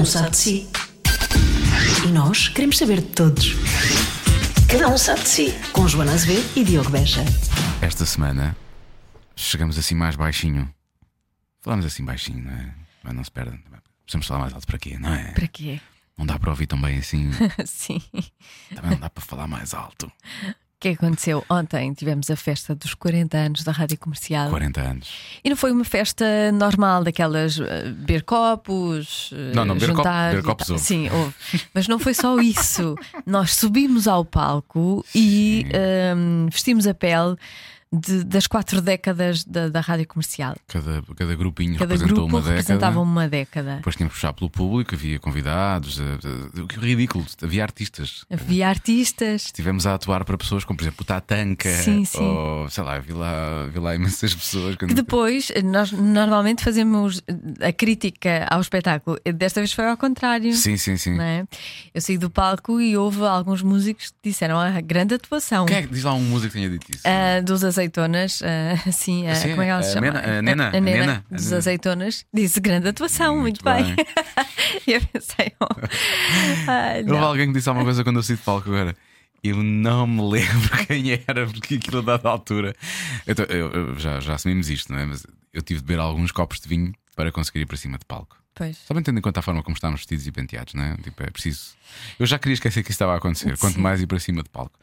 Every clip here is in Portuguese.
um sabe de si. E nós queremos saber de todos. Cada um sabe de si. Com Joana Azevedo e Diogo Beja. Esta semana chegamos assim mais baixinho. Falamos assim baixinho, não é? Mas não se perdem. Precisamos falar mais alto para quê, não é? Para quê? Não dá para ouvir tão bem assim. Sim. Também não dá para falar mais alto. O que aconteceu? Ontem tivemos a festa dos 40 anos da Rádio Comercial. 40 anos. E não foi uma festa normal, daquelas uh, beber copos. uh, Não, não, juntar beber e copos houve. Sim, houve. Mas não foi só isso. Nós subimos ao palco e um, vestimos a pele de- das quatro décadas da, da Rádio Comercial. Cada, cada grupinho Cada representou grupo uma década. representava uma década. Depois tínhamos que puxar pelo público, havia convidados, eh, eh, o que ridículo, havia artistas. Havia artistas. Estivemos a atuar para pessoas como, por exemplo, o Tatanka, Sim, sim. ou sei lá, vi lá, vi lá imensas pessoas. Que depois, nós normalmente fazemos a crítica ao espetáculo. Desta vez foi ao contrário. Sim, sim, sim. é? Eu saí do palco e houve alguns músicos que disseram a grande atuação. Quem é que diz lá um músico que tenha dito isso? Ah, dos azeitonas, ah, sim, ah, Sim, como é que ela se chama? Nena- a Nena, a a Nena Nena. dos azeitonas disse grande atuação, muito, Muito bem. bem. e eu pensei, oh, ah, Houve alguém que disse alguma coisa quando eu saí de palco agora. Eu não me lembro quem era, porque aquilo a dada altura. Então, eu- eu- já, já assumimos isto, não é? Mas eu tive de beber alguns copos de vinho para conseguir ir para cima de palco. Pois. Só bem tendo em conta a forma como estávamos vestidos e penteados, não é? Tipo, é preciso. Eu já queria esquecer que isso estava a acontecer, quanto Sim. mais ir para cima de palco.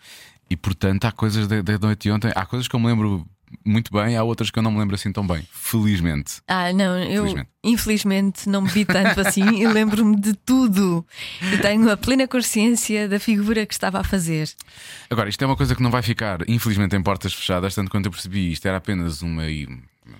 E portanto, há coisas da, noite de ontem, há coisas que eu me lembro muito bem, há outras que eu não me lembro assim tão bem. Felizmente. Ah, não, eu Felizmente. infelizmente não me vi tanto assim e lembro-me de tudo. E tenho a plena consciência da figura que estava a fazer. Agora, isto é uma coisa que não vai ficar, infelizmente, em portas fechadas, tanto quanto eu percebi, isto era apenas uma.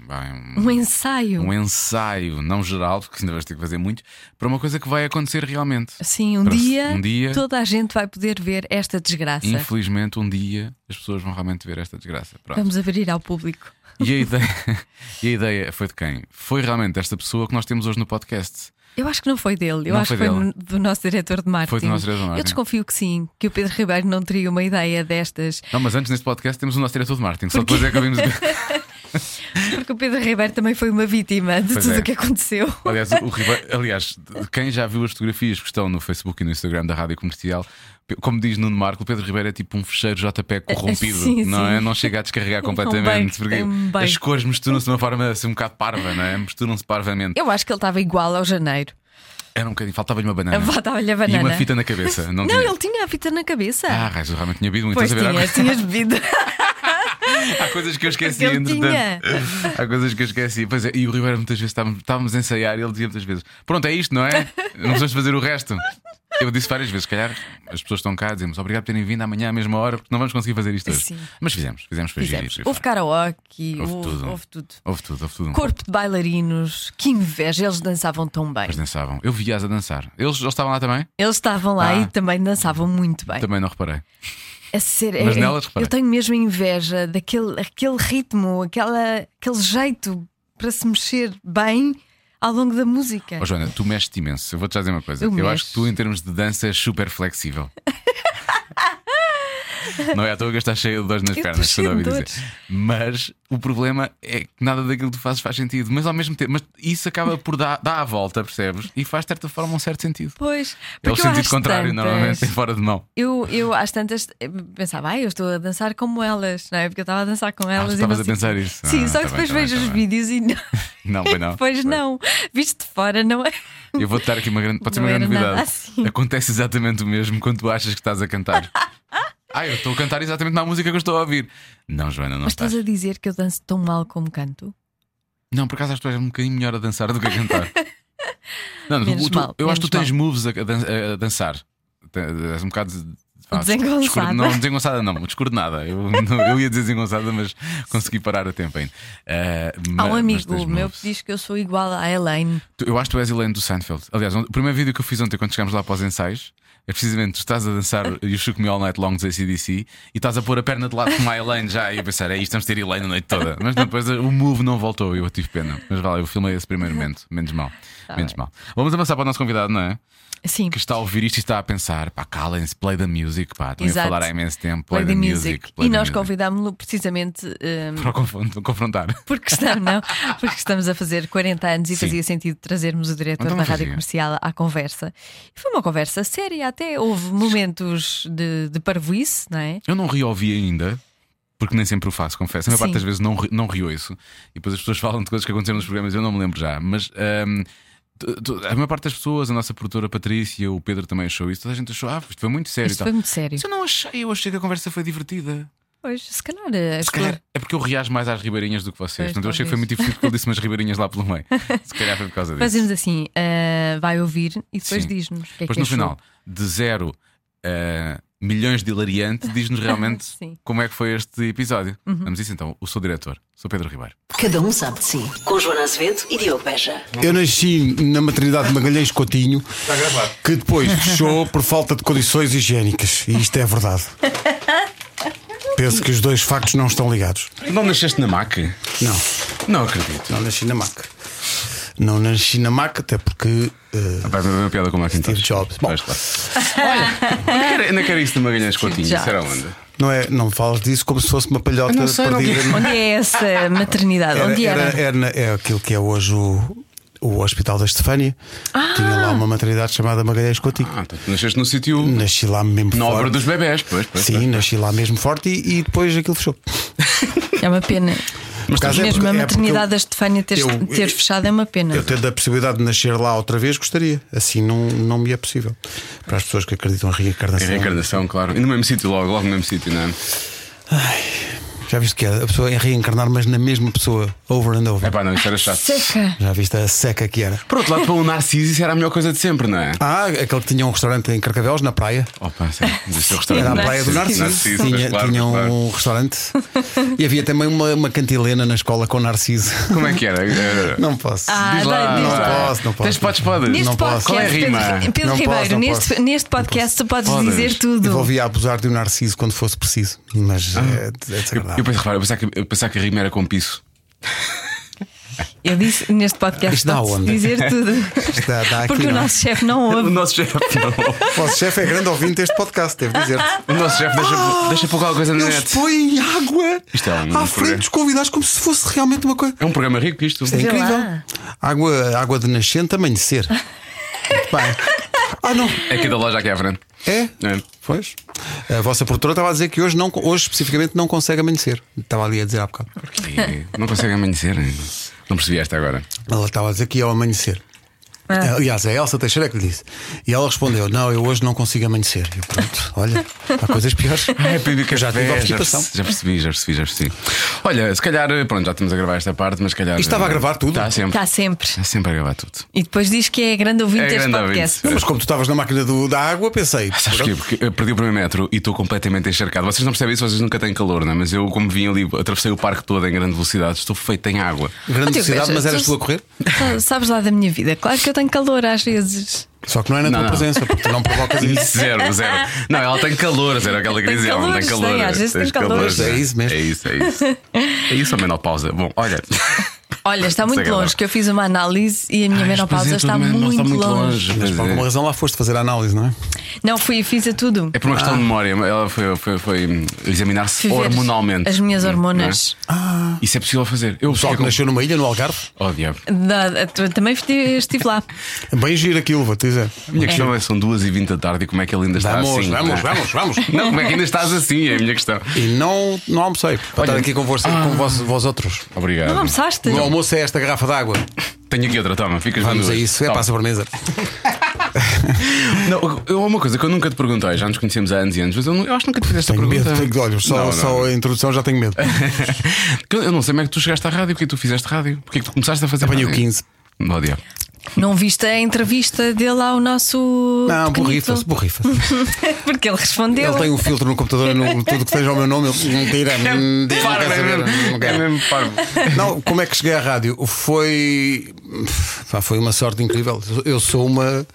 Vai, um- Um ensaio. um ensaio, não geral, porque ainda vais ter que fazer muito, para uma coisa que vai acontecer realmente. Sim, um Para- dia, um dia- toda a gente vai poder ver esta desgraça. Infelizmente, um dia as pessoas vão realmente ver esta desgraça. Pronto. Vamos abrir ao público. E, a ideia, e a ideia foi de quem? Foi realmente desta pessoa que nós temos hoje no podcast. Eu acho que não foi dele, eu Não acho foi que foi dele. do nosso diretor de marketing. Foi do nosso diretor de marketing. Eu desconfio que sim, que o Pedro Ribeiro não teria uma ideia destas, Não, mas antes neste podcast temos o nosso diretor de marketing, só depois é que ouvimos. porque o Pedro Ribeiro também foi uma vítima de Pois tudo é. o que aconteceu. Aliás, o Ribeiro- aliás, quem já viu as fotografias que estão no Facebook e no Instagram da Rádio Comercial, como diz Nuno Marco, o Pedro Ribeiro é tipo um fecheiro JPEG corrompido, Sim, não sim. é? Não chega a descarregar bem, completamente, porque tem bem. as cores misturam-se de uma forma assim um bocado parva, não é? Misturam-se parvamente. Eu acho que ele estava igual ao janeiro. Era um bocadinho, faltava-lhe uma banana. Faltava-lhe a E banana. uma fita na cabeça. Não, Não, tinha. ele tinha a fita na cabeça. Ah, raios, eu realmente tinha bebido muito. pois tinhas, tinhas bebido. Há, coisas que eu esqueci, entretanto. Há coisas que eu esqueci. Pois é, e o Ribeiro muitas vezes estávamos, estávamos a ensaiar e ele dizia muitas vezes: Pronto, é isto, não é? Não precisamos fazer o resto. Eu disse várias vezes, se calhar as pessoas estão cá, dizemos obrigado por terem vindo amanhã à mesma hora, porque não vamos conseguir fazer isto hoje. Sim. Mas fizemos, fizemos, foi Fizemos. Houve karaoke, Houve houve, tudo. houve tudo. Houve tudo, houve tudo. Corpo de bailarinos, que inveja, eles dançavam tão bem. Mas dançavam. Eu vi-as a dançar. Eles, eles estavam lá também? Eles estavam lá Ah. e também dançavam muito bem. Também não reparei. A ser, Mas é- nelas, reparei. eu tenho mesmo inveja daquele aquele ritmo, aquela, aquele jeito para se mexer bem ao longo da música. Ó Joana, tu mexes imenso. Eu vou-te dizer uma coisa. Eu Eu, acho que tu, em termos de dança, és super flexível. Não é à toa que estás cheia de dores nas Eu pernas, quando ouvi dizer. Mas o problema é que nada daquilo que tu fazes faz sentido. Mas ao mesmo tempo, mas isso acaba por dar, dar a volta, percebes? E faz de certa forma um certo sentido. Pois, É o sentido contrário, tantas- normalmente é fora de mão. Eu, eu às tantas eh, pensava, ai, eu estou a dançar como elas, não é? Porque eu estava a dançar com Ah, elas e estavas a sei- pensar isso. Sim, Ah, só que tá bem, depois tá bem, vejo tá os bem. vídeos e não. Não, foi não. Pois não, visto de fora, não é? Eu vou-te dar aqui uma grande. Pode ser uma grande novidade. assim. Acontece exatamente o mesmo quando tu achas que estás a cantar. Ah, eu estou a cantar exatamente na música que eu estou a ouvir. Não, Joana, não Mas estás. estás a dizer que eu danço tão mal como canto? Não, por acaso acho que tu és um bocadinho melhor a dançar do que a cantar. Não, tu- Menos tu- mal, eu acho que tu menos tens moves a, a dan- a dançar. Te- És um bocado. Desengonçada. descoor- Não, desengonçada não, descoordenada. Eu, não- eu ia dizer desengonçada, mas consegui parar a tempo ainda. Ah, Há um amigo meu que diz que eu sou igual à Elaine. Eu acho que tu és Elaine do Seinfeld. Aliás, o primeiro vídeo que eu fiz ontem quando chegámos lá para os ensaios é precisamente tu estás a dançar You Shook Me All Night Long dos ACDC e estás a pôr a perna de lado como a Elaine já. E eu pensar, é isto, vamos ter Elaine a noite toda. Mas depois o move não voltou e eu tive pena. Mas vale, eu filmei esse primeiro momento. Menos mal. menos mal. Vamos avançar para o nosso convidado, não é? Sim, Que está a ouvir isto e está a pensar, pá, calem-se, play the music. Pá, estão a falar há imenso tempo. Play, Play the the Music. Music. play E the nós convidámos-lo precisamente hum, Para o confron- confrontar. porque estamos, não, porque estamos a fazer 40 anos e Sim. fazia sentido trazermos o diretor Então da rádio comercial à conversa. E foi uma conversa séria, até houve momentos de, de parvoíce, não é? Eu não reouvi ainda. Porque nem sempre o faço, confesso. A maior parte das vezes não, não rio isso. E depois as pessoas falam de coisas que aconteceram nos programas eu não me lembro já. Mas tu- tu- a maior parte das pessoas, a nossa produtora Patrícia, o Pedro também achou isso. Toda a gente achou, ah, isto foi muito sério. Isto foi muito sério. Mas eu não achei, eu achei que a conversa foi divertida. Pois, se calhar, as Se calhar é porque eu reajo mais às ribeirinhas do que vocês. Pois, Portanto, eu achei que foi muito divertido porque ele disse umas ribeirinhas lá pelo meio. Se calhar foi por causa disso. Fazemos assim: ah, vai ouvir e depois diz-nos que é Depois que no achou. final, de zero a milhões de hilariante, diz-nos realmente. Uhum. como é que foi este episódio. Vamos isso então. O diretor, sou Pedro Ribeiro. Cada um sabe de si. Com Joana Azevedo e Diogo Beja. Eu nasci na maternidade de Magalhães Coutinho, que depois fechou por falta de condições higiênicas. E isto é verdade. Penso que os dois factos não estão ligados. Não nasceste na MAC? Não, Não acredito. não nasci na MAC. Não nasci na MAC, até porque. eh, Vai ver uma piada com o Macintosh. Steve Jobs. Bom. Olha, ainda quero- isso de Magalhães Coutinho. Era onde? não, é, não falas disso como se fosse uma palhota não sei, não perdida. vi. Onde é essa maternidade? Era, Onde era? era- era é aquilo que é hoje o, o Hospital da Estefânia. Tinha lá uma maternidade chamada Magalhães Coutinho. Ah, então tu nasceste no sítio Nasci lá mesmo na obra forte. dos bebés. Pois, pois, Sim, pois. nasci lá mesmo forte e, e depois aquilo fechou. É uma pena. Por acaso é Mesmo porque- a é porque maternidade da Estefânia ter, eu- ter fechado é uma pena. Eu tendo a possibilidade de nascer lá outra vez, gostaria. Assim não, não me é possível. Para as pessoas que acreditam em É reencarnação. reencarnação, claro. E no mesmo sítio, logo, logo no mesmo sítio, não é? Já viste que é? A pessoa é reencarnar, mas na mesma pessoa, over and over. É pá, não, isso era chato. Seca. Já viste a seca que era? Por outro lado, para o Narciso, isso era a melhor coisa de sempre, não é? Ah, aquele que tinha um restaurante em Carcavelos, na praia. Opa, sim. Disse o restaurante. Era a praia do Narciso. Narciso. Tinha claro, tinha claro. um restaurante. E havia também uma, uma cantilena na escola com Narciso. Como é que era? Era- Não posso. Ah, Diz lá, diz não lá. posso, não posso. Tens podes, podes. Neste Não posso. podcast, Qual é a rima? Pedro, Pedro Não Ribeiro, posso, não neste, posso. neste podcast tu podes Podes. dizer tudo. Eu volvia a abusar de um Narciso quando fosse preciso. Mas é, é desagradável. Eu, pensava, eu, pensava que, eu pensava que a rima era com piso. Eu disse neste podcast Isto dá onda. dizer tudo. Isto dá- dá aqui, Porque o não é? nosso chefe não O ouve. nosso chefe não. O vosso chefe é grande ouvinte deste podcast, devo dizer. O nosso chefe deixa, deixa pouco alguma coisa na Eles net. põem água Isto é um à programa. frente dos convidados como se fosse realmente uma coisa. É um programa rico isto. É Vê incrível. lá. Água, água de nascente, amanhecer. Muito bem. Ah, não. É aqui da loja aqui à frente. É? É. Pois. A vossa produtora estava a dizer que hoje, não, hoje especificamente não consegue amanhecer. Estava ali a dizer há bocado. E não consegue amanhecer. Não percebi esta agora. Ela estava a dizer que ia ao amanhecer. Aliás, é a Elsa Teixeira que lhe disse. E ela respondeu: Não, eu hoje não consigo amanhecer. E eu, pronto, olha, há coisas piores. É, Pedro, que já tive já, obstipação. já percebi, já percebi, já percebi. Olha, se calhar, pronto, já estamos a gravar esta parte, mas se calhar. Isto estava a gravar tudo? Está sempre. Está sempre. Está sempre a gravar tudo. E depois diz que é grande ouvinte É deste podcast. Não, mas como tu estavas na máquina do- da água, pensei. Sabes porquê? Porque eu perdi o primeiro metro e estou completamente encharcado. Vocês não percebem isso, vocês nunca têm calor, não é? Mas eu, como vim ali, atravessei o parque todo em grande velocidade, estou feito em água. Grande Ah, Diogo, cidade, veja, mas eras tu- a correr? Sa- Sabes lá da minha vida? Claro que eu tenho calor às vezes. Só que não é na Não, tua não. presença, porque tu não provocas isso. Zero, zero. Não, ela tem calor, zero aquela que Tem dizia. Ela não tem calor. tem, às vezes tem calor, É isso mesmo. É isso, é isso. É isso a menopausa. Bom, olha. Olha, está muito Desagradável. longe, que eu fiz uma análise e a minha Ai, menopausa pois é, está, muito, está muito longe. longe. Mas por é. alguma razão lá foste fazer a análise, não é? Não, fui e fiz a tudo. É por uma questão Ah. de memória. Ela foi, foi, foi examinar-se Fui ver hormonalmente. As minhas hormonas. Não é? Isso é possível fazer. Eu Pessoal que nasceu numa ilha, no Algarve. Oh, diabo. Da- tu- também estive estive lá. Bem giro aquilo, vou-te dizer. A minha questão é: são 2h20 da tarde e como é que ele ainda está Vamos, assim? vamos, não é? vamos, vamos. Não, como é que ainda estás assim? É a minha questão. E não, não almocei para Olha- estar aqui com, vos, com vós, vós outros. Obrigado. Não almoçaste? O almoço é esta garrafa d'água. Tenho aqui outra, toma, ficas com Vamos duas. a isso, é Toma. para a sobremesa. Não, eu, uma coisa que eu nunca te perguntei, já nos conhecemos há anos e anos, mas eu, não- eu acho que nunca te fiz esta Tenho pergunta. medo, tenho, olha, só, Não, só a introdução já tenho medo. Eu não sei como é que tu chegaste à rádio, porque é tu fizeste rádio, porque é que tu começaste a fazer Apanhei o rádio? 15. Oh, diabo. Não viste a entrevista dele ao nosso. Não, borrifa-se, borrifa-se. Porque ele respondeu. Ele tem um filtro no computador, no, tudo que seja o meu nome, ele não tira. diz, não é saber, mesmo, não é quer. Não, como é que cheguei à rádio? Foi. foi uma sorte incrível. Eu sou uma,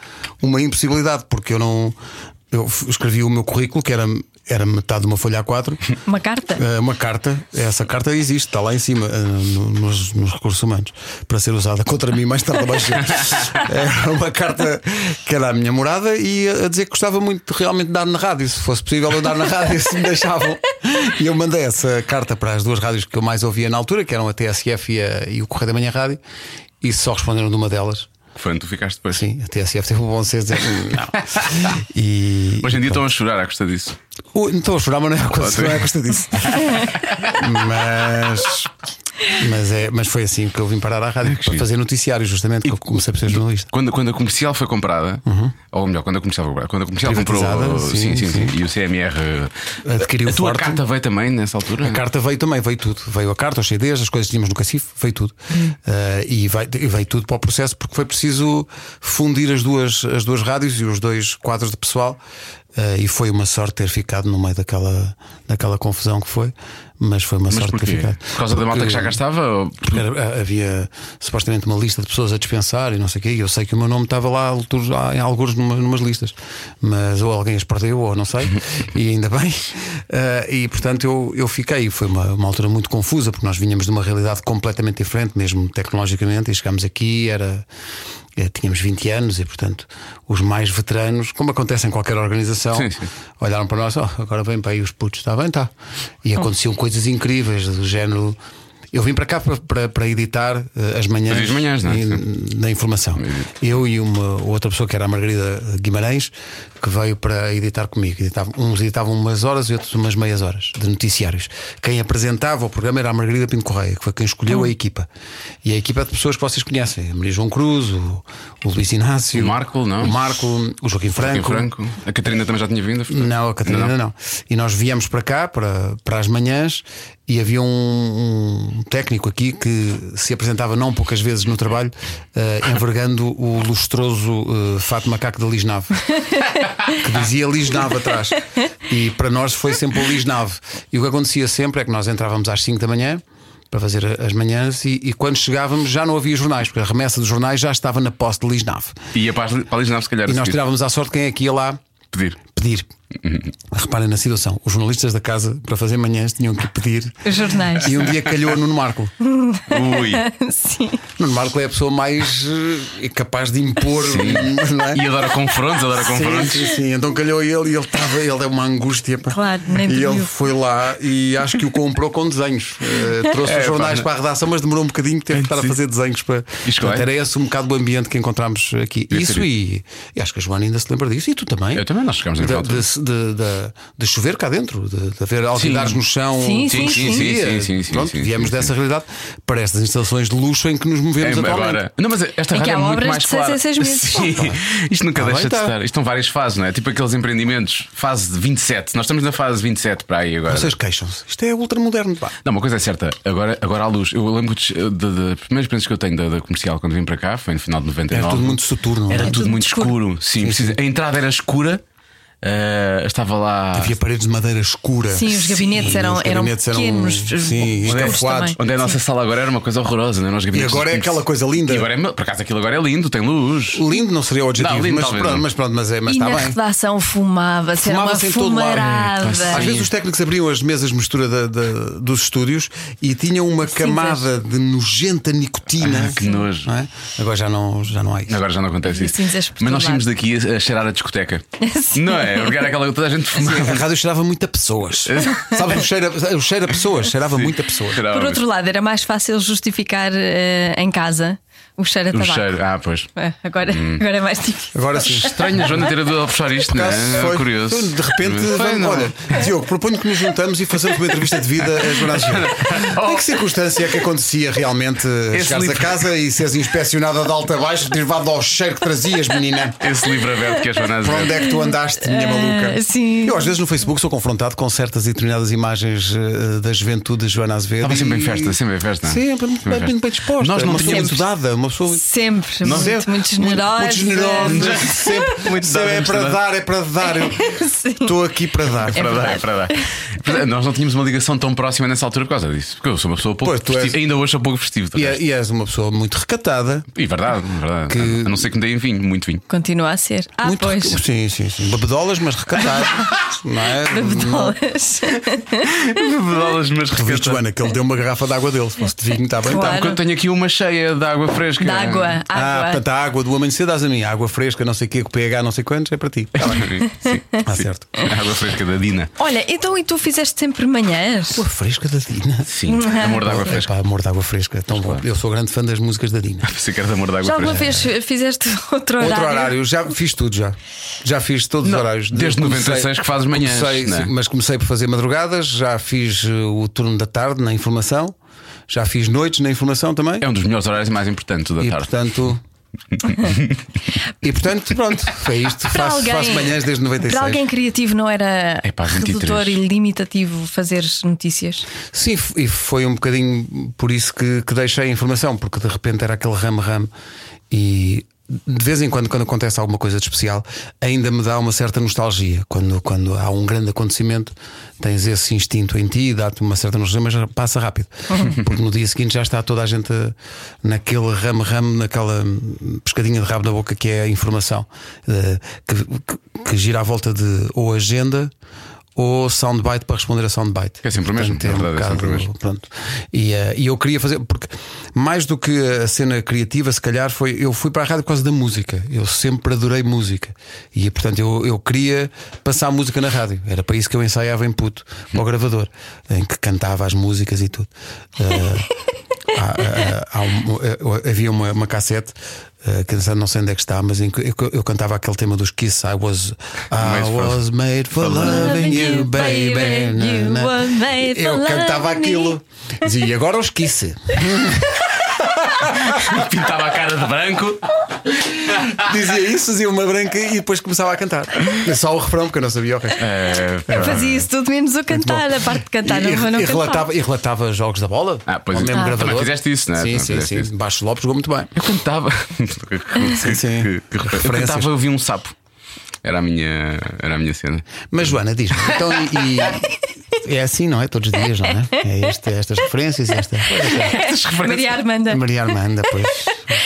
uma impossibilidade, porque eu não. Eu escrevi o meu currículo, que era era metade de uma folha A4. Uma carta? Eh, uma carta, essa carta existe, está lá em cima, eh, no- nos, nos recursos humanos, para ser usada contra mim mais tarde abaixo. É uma carta que era a minha morada e a dizer que gostava muito de realmente dar na rádio, se fosse possível eu dar na rádio, se me deixavam. E eu mandei essa carta para as duas rádios que eu mais ouvia na altura, que eram a TSF e, a- e o Correio da Manhã Rádio, e só responderam de uma delas. Foi onde tu ficaste depois. Sim, a TSF teve o bom senso. E, Hoje em dia estão a chorar à custa disso. Estou a chorar, mas não é a custa, não é a custa disso. mas, mas, é, mas foi assim que eu vim parar à rádio para fazer noticiário, justamente, que eu comecei por ser jornalista. Quando, quando a comercial foi comprada, ou melhor, quando a comercial foi comprada, quando a comercial comprou. Sim, sim, sim, E o CMR Adquiriu A tua forte. carta veio também nessa altura? A carta veio também, veio tudo. Veio a carta, os CDs, as coisas que tínhamos no Cacif, veio tudo. Uh, e veio, veio tudo para o processo porque foi preciso fundir as duas, as duas rádios e os dois quadros de pessoal. Uh, e foi uma sorte ter ficado no meio daquela, daquela confusão que foi, mas foi uma Mas sorte ter ficado. Por causa da malta Porque- que já cá estava? ou- Porque era- havia supostamente uma lista de pessoas a dispensar e não sei o quê, e eu sei que o meu nome estava lá alturas- em alguns numa, numas listas, mas ou alguém as perdeu, ou não sei, e ainda bem. Ah, e portanto eu, eu fiquei. Foi uma, uma altura muito confusa, porque nós vinhamos de uma realidade completamente diferente, mesmo tecnologicamente, e chegámos aqui, era. Eh, Tínhamos 20 anos e, portanto, os mais veteranos, como acontece em qualquer organização, Sim, sim. olharam para nós, "Oh, agora vem para aí os putos, está bem, está. E aconteciam coisas incríveis, do género. Eu vim para cá para, para, para editar eh, as manhãs, Fazias manhãs, não é? e- da informação. Eu e uma outra pessoa que era a Margarida Guimarães, que veio para editar comigo. Editavam- uns editavam umas horas e outros umas meias horas de noticiários. Quem apresentava o programa era a Margarida Pinto Correia, que foi quem escolheu a equipa. E a equipa é de pessoas que vocês conhecem: a Maria João Cruz, o, o Luís Inácio, O Marco, não? o Marco, o Joaquim Franco. Franco. A Catarina também já tinha vindo? Não, a Catarina Não, não. não. E nós viemos para cá, para, para as manhãs, e havia um, um técnico aqui que se apresentava não poucas vezes no trabalho, eh, envergando o lustroso eh, fato macaco da Lisnave, que dizia Lisnave atrás. E para nós foi sempre o Lisnave. E o que acontecia sempre é que nós entrávamos às 5 da manhã. Para fazer as manhãs, e, e quando chegávamos já não havia jornais, porque a remessa dos jornais já estava na posse de Lisnave. Ia para, a Lisnave, se calhar. E nós tirávamos à sorte quem é que ia lá Pedir. Pedir. Reparem na situação. Os jornalistas da casa, para fazer manhãs, tinham que pedir. Os jornais. E um dia calhou Nuno Marco. Ui. Sim. Nuno Marco é a pessoa mais eh, capaz de impor. Não é? E adora confrontos, adora Sim, confrontos. sim, sim. Então calhou ele e ele estava, ele deu uma angústia. pá. Claro, nem E ele foi lá e acho que o comprou com desenhos. Eh, trouxe É, os jornais pá. para a redação, mas demorou um bocadinho, teve que estar a fazer desenhos para. Isto Portanto, é? era esse um bocado o ambiente que encontramos aqui. Isso ser e, e acho que a Joana ainda se lembra disso. E tu também. Eu também, nós chegámos em de, de, de, de- de chover cá dentro, de, de haver alquilares no chão. Sim, Sim, sim, sim, sim, sim, Pronto, viemos dessa realidade para estas instalações de luxo em que nos movemos É, atualmente. agora. Não, mas esta rádio é há muito obras mais clara. em seis meses. Sim. Isto nunca Ah, deixa de tá. estar. Isto são várias fases, não é? Tipo aqueles empreendimentos, fase de 27. Nós estamos na fase 27 para aí agora. Vocês queixam-se. Isto é ultramoderno. pá. Não, uma coisa é certa, agora, agora à luz. Eu lembro das primeiras experiências que eu tenho da, da comercial quando vim para cá, foi no final de 99. Era tudo muito soturno. não Era é? tudo tudo muito escuro. escuro. Sim, precisa- a entrada era escura. Eh, estava lá. Havia paredes de madeira escura. Sim, os gabinetes eram- os eram gabinetes pequenos, sim, escuros escafuados. também. Onde é a nossa sala agora era uma coisa horrorosa, não é? Nós E gabinetes- agora é aquela coisa linda. E agora é, por acaso aquilo agora é lindo, tem luz. Lindo não seria o adjetivo, Não, lindo mas, pronto, mas pronto, mas, é, mas e está na bem. redação fumava-se, era uma Fumava-se em todo lado. fumarada. Às vezes os técnicos abriam as mesas de mistura da- da- dos estúdios e tinham uma camada de nojenta nicotina. Ah, que nojo. Não é? Agora já não, já não há isso. Agora já não acontece isso. Mas nós saímos lado. daqui a, cheirar a discoteca. Sim. Não é? Porque era aquela que toda a gente A fumava. rádio cheirava muito a pessoas. Sabes, o cheiro, a- o cheiro a pessoas, cheirava muito a pessoas. Por outro lado, era mais fácil justificar eh, em casa o cheiro a o tabaco. cheiro. Ah, pois. É, agora, agora é mais difícil. Agora sim. Estranho a Joana ter a puxar isto, não é? foi- Curioso. De repente, Foi, vamos- não. olha, Diogo, proponho que nos juntamos e façamos uma entrevista de vida a Joana Azevedo. Em que circunstância é que acontecia realmente Esse chegares a livro- casa e seres inspecionada de alta a baixo, derivado ao cheiro que trazias, menina? Esse livro aberto que é a Joana Para onde Azevedo. é que tu andaste, minha maluca? sim. Eu às vezes no Facebook sou confrontado com certas e determinadas imagens eh, da juventude de Joana Azevedo. Estava sempre em festa, sempre em festa. Sempre, Sempre em bem, bem disposta. Nós não tínhamos- muito dada, uma pessoa muito. Sempre, muito, Sempre. muito generosa. Muito generosa. Sempre, Muito sempre é dada, para dar, é para dar. Estou aqui para dar. É para dar, é para dar. Nós não tínhamos uma ligação tão próxima nessa altura por causa disso. Porque eu sou uma pessoa pouco Pois, tu és- festiva. Ainda hoje sou pouco festivo. E, é- e és uma pessoa muito recatada. E verdade, verdade. Que- A não ser que me deem vinho, muito vinho. Continua a ser. Ah, muito pois. reca- Sim, sim, sim. Bebedolas, mas recatado. não é? Bebedolas. Bebedolas, mas viste, Joana, que ele deu uma garrafa de água dele. Se fosse de vinho, está bem. Claro. Tá. Porque eu tenho aqui uma cheia de água fresca. De água. Ah, água. portanto, a água do amanhecer dás a mim. A água fresca, não sei o quê, com pH, não sei quantos, é para ti. Tá bem. Sim, Ah, sim. certo. A água fresca da Dina. Olha, então e tu fizeste sempre manhãs? Água fresca da Dina. Sim, amor de água fresca. Epá, amor de água fresca, tão bom. Eu sou grande fã das músicas da Dina. Você quer de amor de água Já alguma fresca. vez fizeste outro horário? Outro horário, já fiz tudo já. Já fiz todos Não, os horários. desde 96 que fazes manhãs, Comecei, é? sim, mas comecei por fazer madrugadas, já fiz uh, o turno da tarde na informação, já fiz noites na informação também. É um dos melhores horários mais importantes da e tarde. portanto. e portanto, pronto, foi isto. Para Faço, alguém, faço manhãs desde 96. Para alguém criativo não era Epá, 23. redutor e limitativo fazer notícias? Sim, e foi um bocadinho por isso que, que deixei a informação, porque de repente era aquele ramo-ramo e de vez em quando, quando acontece alguma coisa de especial, ainda me dá uma certa nostalgia. Quando, quando há um grande acontecimento, tens esse instinto em ti, dá-te uma certa nostalgia, mas passa rápido. Porque no dia seguinte já está toda a gente naquele ramo-ramo, naquela pescadinha de rabo na boca que é a informação, eh, que, que- que gira à volta de ou agenda. Ou soundbite para responder a soundbite. É sempre o mesmo, Portanto, na verdade, é sempre o mesmo. Pronto. E, eh, e eu queria fazer, porque mais do que a cena criativa, se calhar foi. Eu fui para a rádio por causa da música. Eu sempre adorei música. E portanto eu, eu queria passar música na rádio. Era para isso que eu ensaiava em puto, para o gravador, em que cantava as músicas e tudo. Eh, há- há- há um- eh, havia uma, uma cassete. Eh, que não sei onde é que está, mas em que eu, eu cantava aquele tema dos Kiss. I was, I Made for- was made for loving you, baby. You were made for Eu cantava aquilo. Dizia, e agora os Kiss. Pintava a cara de branco. Dizia isso, fazia uma branca e depois começava a cantar. Só o refrão, porque eu não sabia o resto. É, Eu fazia isso tudo menos o cantar, a parte de cantar, E, não, não e, cantava. relatava, e relatava jogos da bola Ah, pois ao é. mesmo Ah, gravador. também fizeste isso, não é? Sim, sim, sim. isso. Baixo Lopes jogou muito bem. Eu cantava. sim. Que- que- Eu Referências. cantava, eu vi um sapo. Era a minha, era a minha cena. Mas Joana, diz-me, então e, e- é assim, não é? Todos os dias, não é? É este, estas referências, esta. Maria Armanda. Maria Armanda, pois.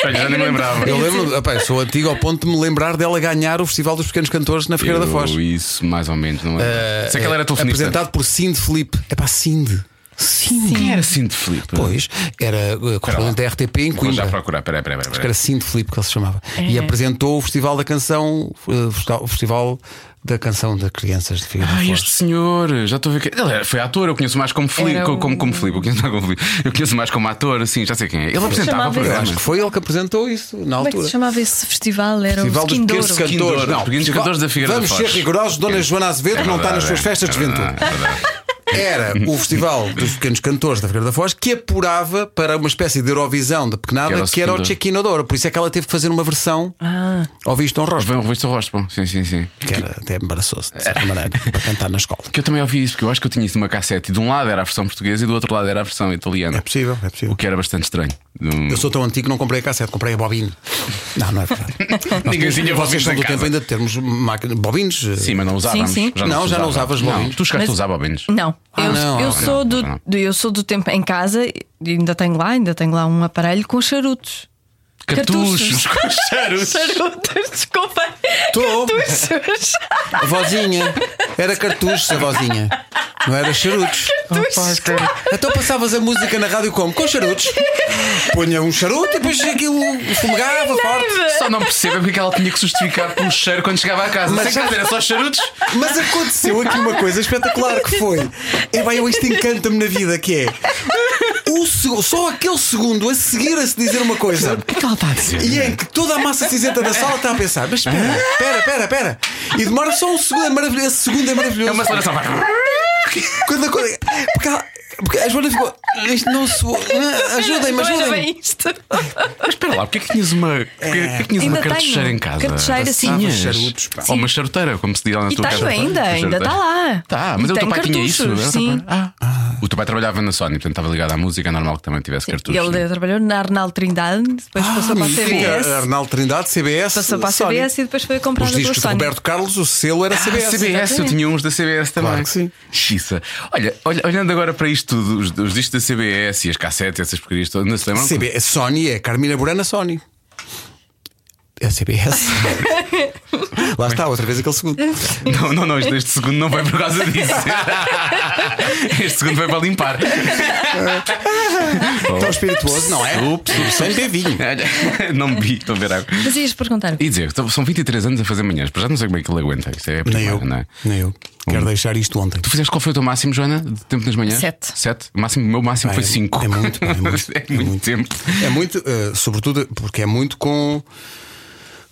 Olha, já nem me lembrava. Eu lembro, eu sou antigo ao ponto de me lembrar dela ganhar o Festival dos Pequenos Cantores na Figueira da Foz. Eu, Isso, mais ou menos. Não é? Sei que ela era telefonista. Apresentado por Cindy Felipe. É pá, Cindy. Cindy. Quem era Cinto Filipe? Pois, era uh, correspondente da RTP em Vou já Coimbra. procurar. Peraí, peraí, Acho que peraí. era Cindy Felipe que ele se chamava. É. E apresentou o Festival da Canção, uh, festival- o Festival da Canção de Crianças de Figueira da Ah, este senhor, já estou a ver que. Ele era- foi ator, eu conheço mais como Filipe. Era Como, como, como Filipe, eu conheço mais como. Eu conheço mais como ator, assim, já sei quem é. Ele apresentava o programa. acho que foi ele que apresentou isso na Como é que altura. se chamava esse festival? Era Festival o dos Skin Pequenos Cantores. Não, Pequenos festival- Cantores da Figueira Vamos ser rigorosos, Dona Joana Azevedo, que não está nas suas festas de juventude. É. Era o Festival dos Pequenos Cantores da Figueira da Foz que apurava para uma espécie de Eurovisão da Que pequenada era o que era o. Chequino Douro. Por isso é que ela teve que fazer uma versão Ah, ao visto honroso. Vem o rosto rosto, bom. Sim, sim, sim. Que era até embaraçoso, de certa maneira, para cantar na escola. Que eu também ouvi isso, porque eu acho que eu tinha isso numa cassete e de um lado era a versão portuguesa e do outro lado era a versão italiana. É possível, é O possível. que era bastante estranho. Um- Eu sou tão antigo que não comprei a cassete, comprei a bobina. Não, não é verdade. Nós Ninguém temos- tinha Vocês são do tempo ainda de termos máquina, bobinos. eh, Sim, mas não usávamos. Sim, sim. Não, se já não usava. usavas Não, bobinos. tu chegaste Mas- a usar bobinos. não. Ah, eu, não, eu não, sou do, eu sou do tempo em casa ainda tenho lá, ainda tenho lá um aparelho com charutos. Cartuchos com charutos. Charutos, desculpa. Tô. Cartuchos. A vozinha. Era cartuchos, a vozinha. Não era charutos. Então passavas a música na rádio como? Com charutos. Punha um charuto e depois aquilo fumegava forte. Só não percebo porque ela tinha que justificar pelo cheiro quando chegava à casa. Mas já- era só charutos. Mas aconteceu aqui uma coisa espetacular que foi. É bem, isto encanta-me na vida, que é o seg- só aquele segundo a seguir a se dizer uma coisa. O que é que ela está a dizer? E em que toda a massa cinzenta da sala está a pensar, mas espera, espera, espera, espera. E demora só um segundo, é maravilhoso. Esse segundo é maravilhoso. É uma celebração. Quando a coisa- Porque, ela- porque a Joana ficou. Isto não se. Ajudem-me, ajudem-me. isto. Mas espera lá, porque é que tinhas uma, porque é que tinhas Ainda uma cartucheira tenho. em casa? Cartucheira, sim. Tinhas? Charutos, pá. Ou uma charuteira, como se diz lá na E tua tenho casa. ainda, ainda está lá. Tá, mas E o teu tem pai tinha isso. cartuchos, era o teu sim. pai? Ah. O teu pai trabalhava na Sony, portanto estava ligado à música, é normal que também tivesse cartuchos. Ele trabalhou na Arnaldo Trindade, depois passou para a CBS. Arnaldo Trindade, CBS. Passou para a Sony. CBS e depois foi comprado Os pela discos de Sony. Roberto Carlos, o selo era Ah, CBS. CBS, eu tinha uns da CBS também. Claro que sim. Xissa. Olha, olha- olhando agora para isto tudo, os, os discos da CBS e as cassetes, essas porcarias todas, não se lembram? CBS. Sony é Carmina Burana Sony. É CBS. Lá está, outra vez aquele segundo. Não, não, não, este, segundo não foi por causa disso. este segundo foi para limpar. Tão espirituoso, não é? Ups, ups, Sem beber vinho. Olha, Não me vi, estou a ver água. Mas ias perguntar. E dizer, são 23 anos a fazer manhãs, para já não sei como é que ele aguenta. Isso é a Nem primeira, eu. não é? Nem eu. Quero deixar isto ontem. Tu fizeste qual foi o teu máximo, Joana, de tempo nas manhãs? Sete. Sete? O, máximo, o meu máximo Ah, foi é- cinco. é muito, é muito, É é muito muito. tempo. É muito, eh, sobretudo porque é muito com,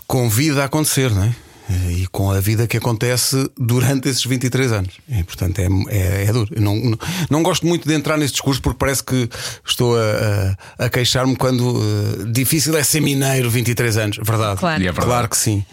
com vida a acontecer, não é? E com a vida que acontece durante esses 23 anos. E, portanto, é, é, é duro. Eu não, não, não gosto muito de entrar nesse discurso porque parece que estou a, a, a queixar-me quando eh, difícil é ser mineiro 23 anos. Verdade. Claro. E é verdade. Claro que sim.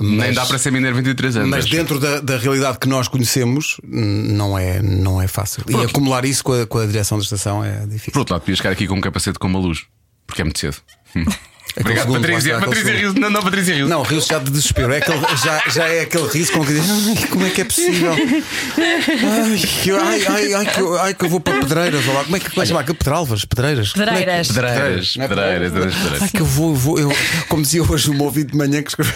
Nem Mas- dá para ser mineiro 23 anos. mas acho. dentro da, da realidade que nós conhecemos, não é, não é fácil. E acumular isso com a, com a direção da estação é difícil. Por outro lado, podias ficar aqui com um capacete com uma luz, porque é muito cedo. Hum. Obrigado, segundo, Patrícia. Patrícia aquele Rios. Não, não, Patrícia Rios. Não, riso já de desespero. É aquele, já, já é aquele riso com que diz: ai, como é que é possível? Ai, que, ai, ai, ai, que, eu- ai, que eu vou para pedreiras. Lá. Como é que vai chamar aquilo? Pedralvas? Pedreiras? Como é que- Pedreiras. Pedreiras, Não é pedreiras, pedreiras, pedreiras. Ai, que eu vou, eu vou. Eu, como dizia hoje um ouvido de manhã que escreveu,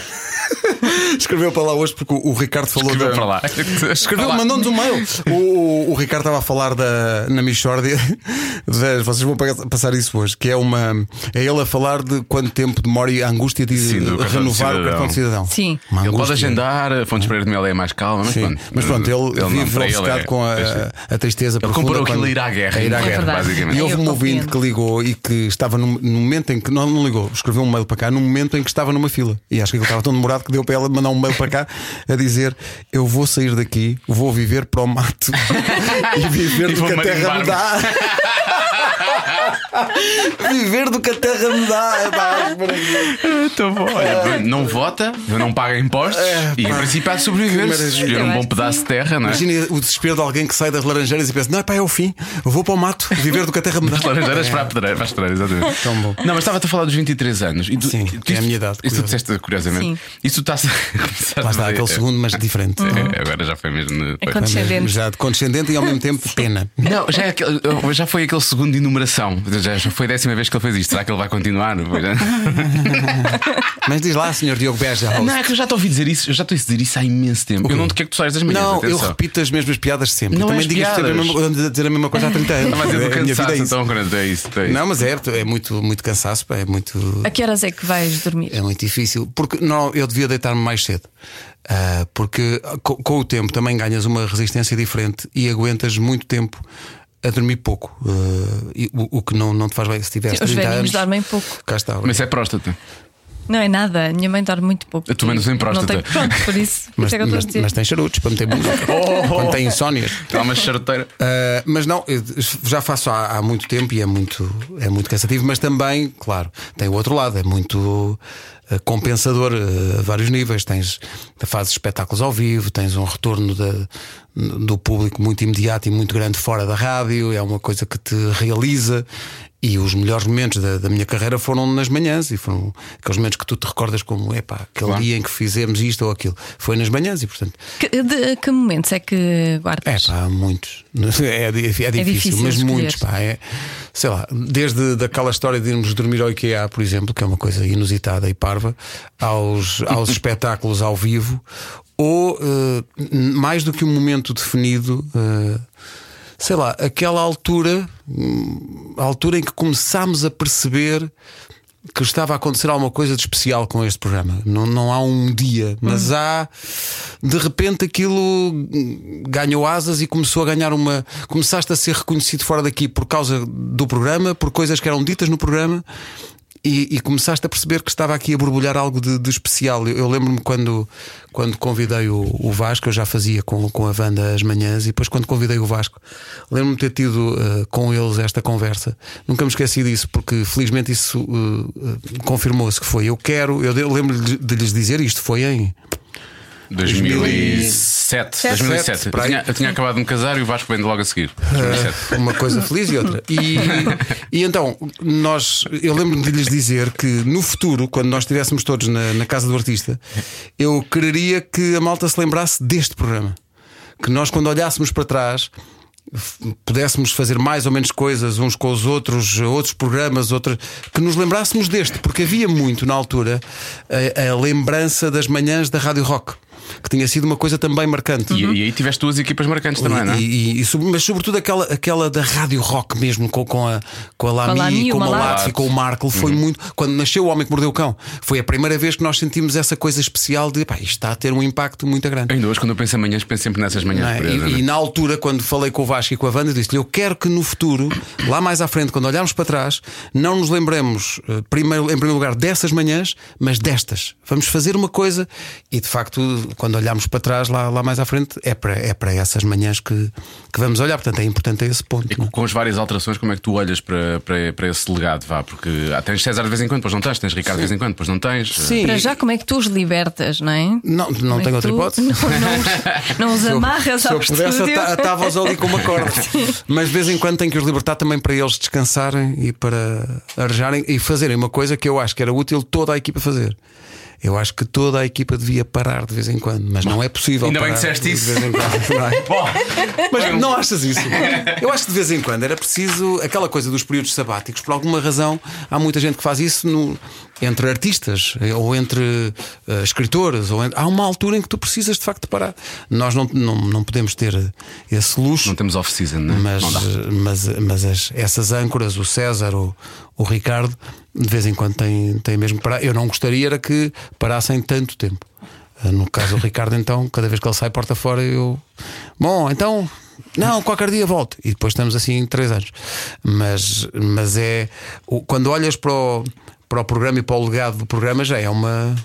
escreveu para lá hoje porque o, Ricardo falou Escreveu da- para lá. Escreveu, mandou-nos um mail. O, o, o Ricardo estava a falar da, na Michórdia. Vocês vão pa- passar isso hoje. Que é uma. É ele a falar de quanto tempo demora e a angústia de Sim, do cartão de renovar o cartão de cidadão. Sim. Uma Ele pode angústia. agendar, a Fontes Pereira de Mel é mais calma, mas Sim. pronto. Mas pronto, ele, não, vive ele obcecado é- com a, a tristeza Ele profunda comparou aquilo a ir à guerra. a ir à É guerra. basicamente. E houve um ouvinte que ligou e que estava no, no momento em que. Não, não ligou, escreveu um mail para cá, no momento em que estava numa fila. E acho que ele estava tão demorado que deu para ela mandar um mail para cá a dizer: Eu vou sair daqui, vou viver para o mato e viver E do que a terra me dá. viver do que a terra me dá. É pá, Então, bom. Olha, não vota, não paga impostos É, e em princípio há de sobreviver. escolher um bom pedaço de terra, não é? Imagina o desespero de alguém que sai das laranjeiras e pensa: Não, pá, é o fim, eu vou para o mato, viver do que a terra me dá. Das laranjeiras para a pedreira, para a pedreira, exatamente. Tão bom. Não, mas estava-te a falar dos 23 anos. E tu, Sim, tu- que é a minha idade, Isso tu disseste curiosamente. Sim. Isso tu estás a Lá está, aquele segundo, mas diferente. É, agora já foi mesmo. É condescendente. Já de condescendente e ao mesmo tempo pena. Não, já, é aquele- já foi aquele segundo de enumeração. Já, foi a décima vez que ele fez isto. Será que ele vai continuar? É. Mas diz lá, senhor Diogo Beja. Não, é que eu já estou a ouvir dizer isso. Eu já estou a dizer isso há imenso tempo. Eu não te quero que tu saias das manhãs. Não, eu atenção. repito as mesmas piadas sempre. Não Também digo sempre a mesma, ando a dizer a mesma coisa há 30 anos. Do É, minha vida cansaço, é isso. então, quando é isso. é isso. Não, mas é, é muito, muito cansaço, é muito. A que horas é que vais dormir? É muito difícil. Porque não, eu devia deitar-me mais cedo. Ah, porque co- com, o tempo também ganhas uma resistência diferente e aguentas muito tempo a dormir pouco. Ah, e o, o que não, não te faz bem se tiveres Os 30 velhinhos anos. dormem pouco. Cá está. Mas isso é próstata. Não é nada, a minha mãe dorme muito pouco. A tua mãe não tem próstata. Não tem, pronto, por isso. Mas, isso é mas, mas tem charutos para meter música. Oh, Quando tem insónias. Há uma charuteira. Uh, mas não, eu já faço há, há muito tempo e é muito, é muito cansativo, mas também, claro, tem o outro lado, é muito uh, compensador uh, a vários níveis. Tens fazes espetáculos ao vivo, tens um retorno da- do público muito imediato e muito grande fora da rádio, é uma coisa que te realiza. E os melhores momentos da, da minha carreira foram nas manhãs e foram aqueles momentos que tu te recordas como, epá, aquele Claro. dia em que fizemos isto ou aquilo. Foi nas manhãs e, portanto, Que, de que momentos é que é guardas? pá, muitos. É, di- é difícil, difícil mas escolher. muitos, pá. É, sei lá, desde daquela história de irmos dormir ao IKEA, por exemplo, que é uma coisa inusitada e parva, aos, aos espetáculos ao vivo, ou n- mais do que um momento definido. eh, Sei lá, aquela altura, hum, a altura em que começámos a perceber que estava a acontecer alguma coisa de especial com este programa. Não, não há um dia, mas há de repente aquilo ganhou asas e começou a ganhar uma. Começaste a ser reconhecido fora daqui por causa do programa, por coisas que eram ditas no programa. E, e começaste a perceber que estava aqui a borbulhar algo de, de especial. Eu, eu lembro-me quando, quando convidei o, o, Vasco, eu já fazia com, com a Wanda as manhãs, e depois quando convidei o Vasco, lembro-me de ter tido uh, com eles esta conversa. Nunca me esqueci disso, porque felizmente isso uh, confirmou-se que foi. Eu quero, eu, lembro de lhes dizer isto, foi em 2007. 2007. Eu tinha, eu tinha acabado de me casar e o Vasco vem logo a seguir. Uh, uma coisa feliz e outra. E, e então, nós, eu lembro-me de lhes dizer que no futuro, quando nós estivéssemos todos na, na casa do artista, eu quereria que a malta se lembrasse deste programa. Que nós, quando olhássemos para trás, pudéssemos fazer mais ou menos coisas uns com os outros, outros programas, outras, que nos lembrássemos deste, porque havia muito na altura a, a lembrança das manhãs da Rádio Rock que tinha sido uma coisa também marcante. E, e aí tiveste duas equipas marcantes também, não é? E, e, mas sobretudo aquela, aquela da Rádio Rock mesmo, com, com a, com a Lami, com, Lami, com o Malato e com o Marco, foi uhum. muito. Quando nasceu o Homem que Mordeu o Cão, foi a primeira vez que nós sentimos essa coisa especial de pá, isto está a ter um impacto muito grande. Ainda hoje, quando eu penso em manhãs, penso sempre nessas manhãs. É? E, e, na altura, quando falei com o Vasco e com a Wanda, disse-lhe: Eu quero que no futuro, lá mais à frente, quando olharmos para trás, não nos lembremos, eh, primeiro, em primeiro lugar, dessas manhãs, mas destas. Vamos fazer uma coisa e de facto, quando olharmos para trás, lá, lá mais à frente, é para, é para essas manhãs que, que vamos olhar. Portanto, é importante a esse ponto. E com as várias alterações, como é que tu olhas para, para, para esse legado? Vá? Porque ah, tens César de vez em quando, depois não tens, tens Ricardo Sim. de vez em quando, depois não tens. Sim. Para já, como é que tu os libertas, não é? Não, não é tenho outra tu... hipótese. Não, não, os, não os amarras se eu, se eu pudesse, atava-os ali com uma corda. Mas de vez em quando tenho que os libertar também para eles descansarem e para arejarem e fazerem uma coisa que eu acho que era útil toda a equipa fazer. Eu acho que toda a equipa devia parar de vez em quando, mas não é possível. Ainda bem que disseste isso. De vez em quando, não é? mas não achas isso? Eu acho que de vez em quando era preciso aquela coisa dos períodos sabáticos. Por alguma razão, há muita gente que faz isso no, entre artistas ou entre uh, escritores. Ou entre... Há uma altura em que tu precisas de facto parar. Nós não, não, não podemos ter esse luxo. Não temos off-season, né? mas, mas, mas as, essas âncoras, o César, o, o Ricardo, de vez em quando têm, têm mesmo que parar. Eu não gostaria era que parassem tanto tempo. Eh, no caso do Ricardo, então, cada vez que ele sai porta fora, eu. Bom, então. Não, qualquer dia volto. E depois estamos assim três anos. Mas, mas é. Quando olhas para o, para o programa e para o legado do programa, já é uma,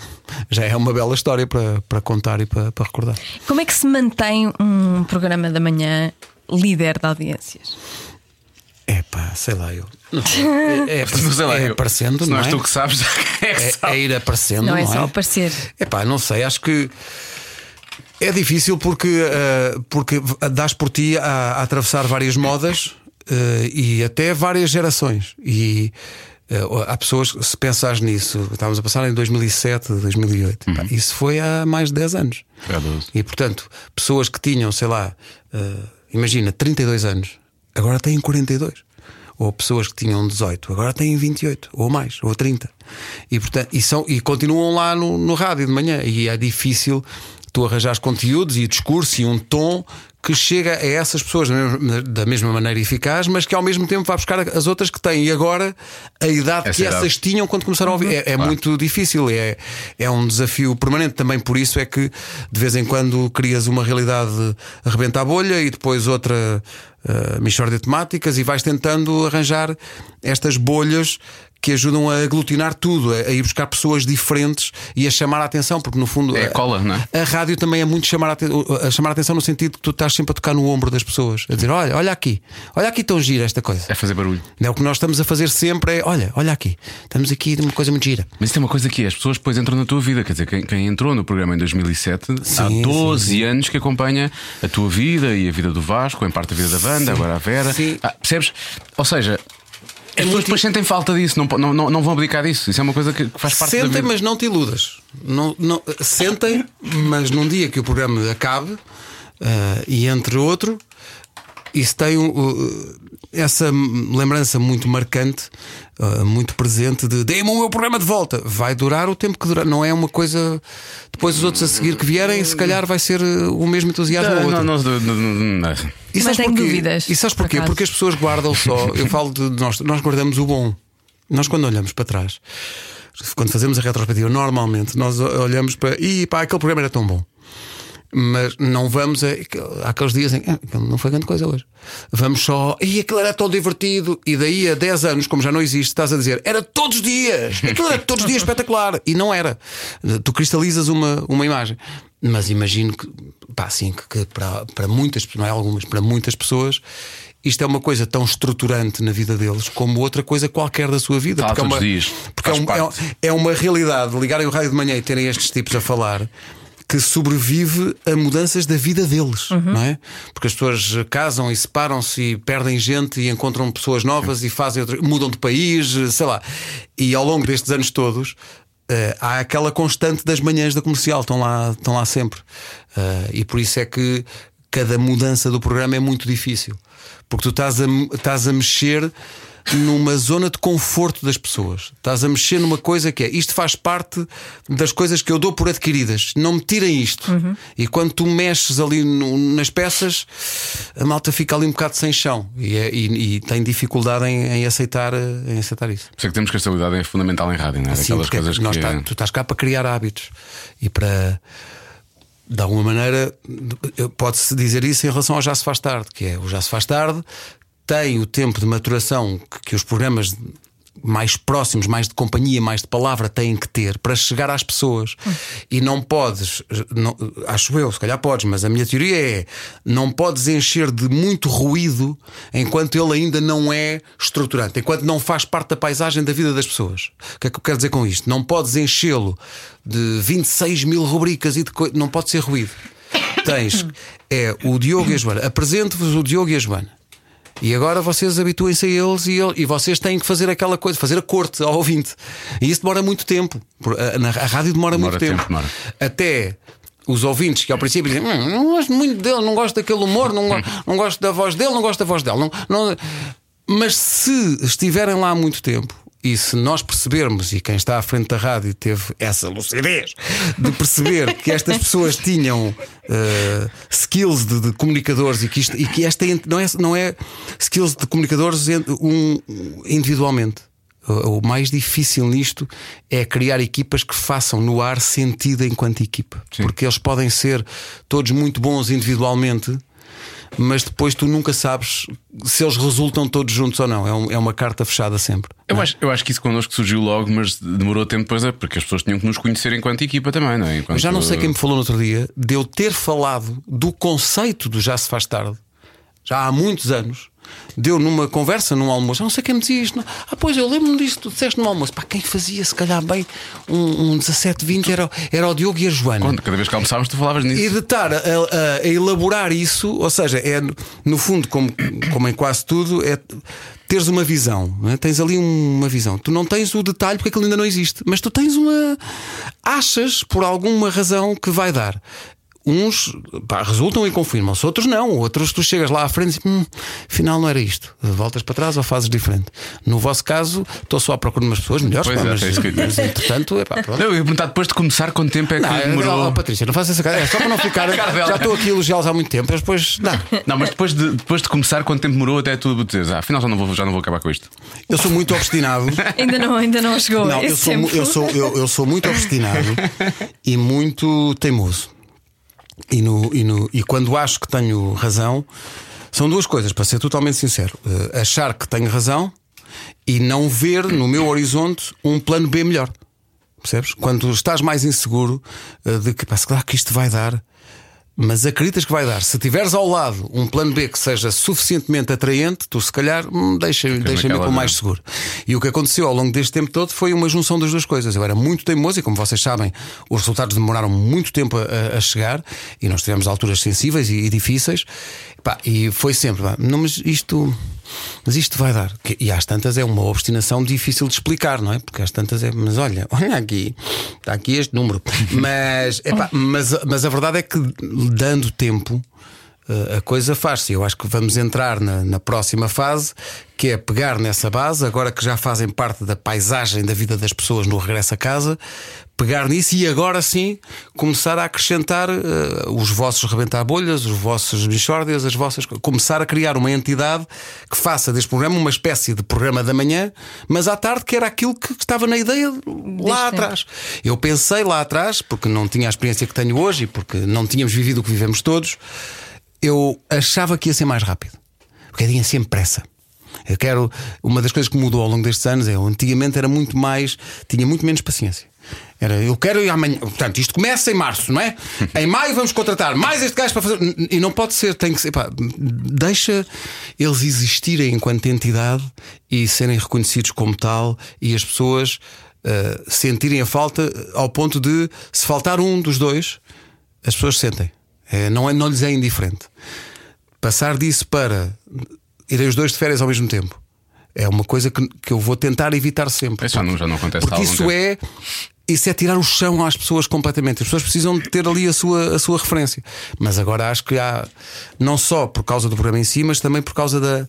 já é uma bela história para, para contar e para, para recordar. Como é que se mantém um programa da manhã líder de audiências? É pá, sei lá, eu. É, é, é, é aparecendo, não, não és tu que sabes. É, que sabe. é, ir aparecendo, não, não é? só aparecer. É pá, não sei, acho que. É difícil porque, uh, porque dás por ti a, a atravessar várias modas uh, e até várias gerações. E uh, há pessoas, se pensares nisso, estávamos a passar em 2007, 2008, uhum. pá, isso foi há mais de 10 anos. É e portanto, pessoas que tinham, sei lá, imagina, 32 anos agora têm 42. Ou pessoas que tinham 18, agora têm 28, ou mais, ou 30. E, portanto, e, são, e continuam lá no, no rádio de manhã. E é difícil tu arranjares conteúdos e discurso e um tom que chega a essas pessoas da mesma maneira eficaz, mas que ao mesmo tempo vai buscar as outras que têm. E agora a idade Essa que idade. essas tinham quando começaram a ouvir. É, é muito difícil, é, é um desafio permanente. Também por isso é que de vez em quando crias uma realidade arrebenta a bolha e depois outra uh, de temáticas e vais tentando arranjar estas bolhas que ajudam a aglutinar tudo, a, ir buscar pessoas diferentes e a chamar a atenção, porque no fundo é a cola, não é? A rádio também é muito chamar a, a, chamar a atenção no sentido que tu estás sempre a tocar no ombro das pessoas, a dizer: olha, olha aqui, olha aqui tão gira esta coisa. É fazer barulho. É o que nós estamos a fazer sempre, é olha, olha aqui, estamos aqui uma coisa muito gira. Mas isso é uma coisa que é, as pessoas depois entram na tua vida, quer dizer, quem, quem entrou no programa em 2007 sim, há 12 sim, sim. anos que acompanha a tua vida e a vida do Vasco, em parte a vida da banda, agora a Vera. Ah, percebes? Ou seja, as pessoas depois sentem falta disso, não, não, não, vão abdicar disso. Isso é uma coisa que faz parte Sentem, da vida. mas não te iludas. Não, não, sentem, mas num dia que o programa acabe, uh, e entre outro, isso tem uh, essa lembrança muito marcante, uh, muito presente de dê-me o meu programa de volta. Vai durar o tempo que durar, não é uma coisa. Depois os outros a seguir que vierem, se calhar vai ser o mesmo entusiasmo. Não, não, não, não, e Mas tenho dúvidas. E sabes porquê? Por porque as pessoas guardam só. Eu falo de nós, nós guardamos o bom. Nós, quando olhamos para trás, quando fazemos a retrospectiva, normalmente nós olhamos para. E pá, aquele programa era tão bom. Mas não vamos a. Há aqueles dias em que ah, não foi grande coisa hoje. Vamos só. E aquilo era tão divertido. E daí a 10 anos, como já não existe, estás a dizer era todos os dias. Aquilo era todos os dias espetacular. E não era. Tu cristalizas uma, uma imagem. Mas imagino que, pá, assim, que, que para, para muitas, não é algumas, para muitas pessoas isto é uma coisa tão estruturante na vida deles como outra coisa qualquer da sua vida. Fala porque é uma, dias. porque é, um- é- é uma realidade ligarem o rádio de manhã e terem estes tipos a falar. Que sobrevive a mudanças da vida deles, não é? Porque as pessoas casam e separam-se e perdem gente e encontram pessoas novas e fazem outra- mudam de país, sei lá. E ao longo destes anos todos, eh, há aquela constante das manhãs da comercial, estão lá, estão lá sempre. Eh, e por isso é que cada mudança do programa é muito difícil. Porque tu estás a, estás a mexer numa zona de conforto das pessoas. Estás a mexer numa coisa que é isto faz parte das coisas que eu dou por adquiridas. Não me tirem isto. E quando tu mexes ali no- nas peças, a malta fica ali um bocado sem chão e, é- e- e tem dificuldade em, em aceitar, em aceitar isso. Por isso é que temos que a estabilidade é fundamental em rádio, não é? Sim, Aquelas é coisas nós que. tá- tu estás cá para criar hábitos e para. De alguma maneira, pode-se dizer isso em relação ao Já Se Faz Tarde, que é o Já Se Faz Tarde tem o tempo de maturação que, que os programas mais próximos, mais de companhia, mais de palavra têm que ter para chegar às pessoas. E não podes, não- acho eu, se calhar podes, mas a minha teoria é: não podes encher de muito ruído enquanto ele ainda não é estruturante, enquanto não faz parte da paisagem da vida das pessoas. O que é que eu quero dizer com isto? Não podes enchê-lo de 26 mil rubricas e de coi- não pode ser ruído. Tens é o Diogo e a Joana. Apresento-vos o Diogo e a Joana. E agora vocês habituem-se a eles e, e vocês têm que fazer aquela coisa, fazer a corte ao ouvinte. E isso demora muito tempo. A, a rádio demora, Demora muito tempo. tempo, demora. Até os ouvintes que ao princípio dizem "Hum, não gosto muito dele, não gosto daquele humor, não, go- não gosto da voz dele, não gosto da voz dela. Não, não- Mas se estiverem lá há muito tempo. E se nós percebermos, e quem está à frente da rádio teve essa lucidez de perceber que estas pessoas tinham eh, skills de, de comunicadores e que, isto, e que esta não é, não é skills de comunicadores um, individualmente. O o mais difícil nisto é criar equipas que façam no ar sentido enquanto equipa. Sim. Porque eles podem ser todos muito bons individualmente, mas depois tu nunca sabes se eles resultam todos juntos ou não. É, um- é uma carta fechada sempre. Eu acho, eu acho que isso connosco surgiu logo, mas demorou tempo depois, é porque as pessoas tinham que nos conhecer enquanto equipa também, não é? Enquanto... Eu já não sei quem me falou no outro dia de eu ter falado do conceito do Já Se Faz Tarde, já há muitos anos. Deu numa conversa, num almoço. Eu não sei quem me dizia isto. não. Ah, pois eu lembro-me disto, tu disseste no almoço. Pá, quem fazia, se calhar, bem um, um 17, 20 era, era o Diogo e a Joana. Quando, cada vez que almoçávamos, tu falavas nisso. E de estar a, a- a elaborar isso, ou seja, é no fundo, como, como em quase tudo, é teres uma visão. é? Tens ali uma visão. Tu não tens o detalhe porque aquilo ainda não existe, mas tu tens uma. Achas por alguma razão que vai dar. Uns pá, resultam e confirmam-se, outros não. Outros tu chegas lá à frente e hum, afinal não era isto. Voltas para trás ou fazes diferente. No vosso caso, estou só à procura de umas pessoas melhores, Pois pá, é, mas, é isso que eu mas entretanto, é pá, pronto. Não, eu ia perguntar depois de começar quanto tempo é que Não, demorou. oh, Patrícia, não faças essa cara. É só para não ficar. já estou aqui a elogiá-los há muito tempo, mas depois. Não. Não, mas depois de, depois de começar, quanto tempo demorou até tu dizeres, ah, afinal já não vou, já não vou acabar com isto. Eu sou muito obstinado. Ainda não, ainda não chegou. Não, Esse eu sou, eu, sou, eu, eu sou muito obstinado e muito teimoso. E, no, e, no, e quando acho que tenho razão, são duas coisas, para ser totalmente sincero: Eh, achar que tenho razão e não ver no meu horizonte um plano B melhor. Percebes? Quando estás mais inseguro eh, de que, pá, calhar que isto vai dar. Mas acreditas que vai dar. Se tiveres ao lado um plano B que seja suficientemente atraente, tu se calhar hum, deixa-me deixa naquela com mais de- seguro. E o que aconteceu ao longo deste tempo todo foi uma junção das duas coisas. Eu era muito teimoso e, como vocês sabem, os resultados demoraram muito tempo a, a chegar e nós tivemos alturas sensíveis e, e difíceis. Pá, e foi sempre, pá, não, mas isto. Mas isto vai dar. E às tantas é uma obstinação difícil de explicar, não é? Porque às tantas é, mas olha, olha aqui, está aqui este número. Mas, epá, mas, mas a verdade é que dando tempo. Eh, a coisa faz-se. Eu acho que vamos entrar na, na próxima fase, que é pegar nessa base, agora que já fazem parte da paisagem da vida das pessoas no regresso a casa, pegar nisso e agora sim começar a acrescentar uh, os vossos rebentar bolhas, os vossos bichórdias, as vossas. começar a criar uma entidade que faça deste programa uma espécie de programa da manhã, mas à tarde, que era aquilo que estava na ideia lá atrás. Eu pensei lá atrás, porque não tinha a experiência que tenho hoje e porque não tínhamos vivido o que vivemos todos, eu achava que ia ser mais rápido, porque tinha sempre pressa. Eu quero. Uma das coisas que mudou ao longo destes anos é eu antigamente era muito mais. tinha muito menos paciência. Era, eu quero ir amanhã. Portanto, isto começa em março, não é? em maio vamos contratar mais este gajo para fazer. E não pode ser, tem que ser. Pá, deixa eles existirem enquanto entidade e serem reconhecidos como tal e as pessoas uh, sentirem a falta ao ponto de, se faltar um dos dois, as pessoas sentem. É, não, é, não lhes é indiferente. Passar disso para irem os dois de férias ao mesmo tempo é uma coisa que, que eu vou tentar evitar sempre. Isso não, já não acontece Porque isso é isso é tirar o chão às pessoas completamente. As pessoas precisam de ter ali a sua, a sua referência. Mas agora acho que há, não só por causa do programa em si, mas também por causa da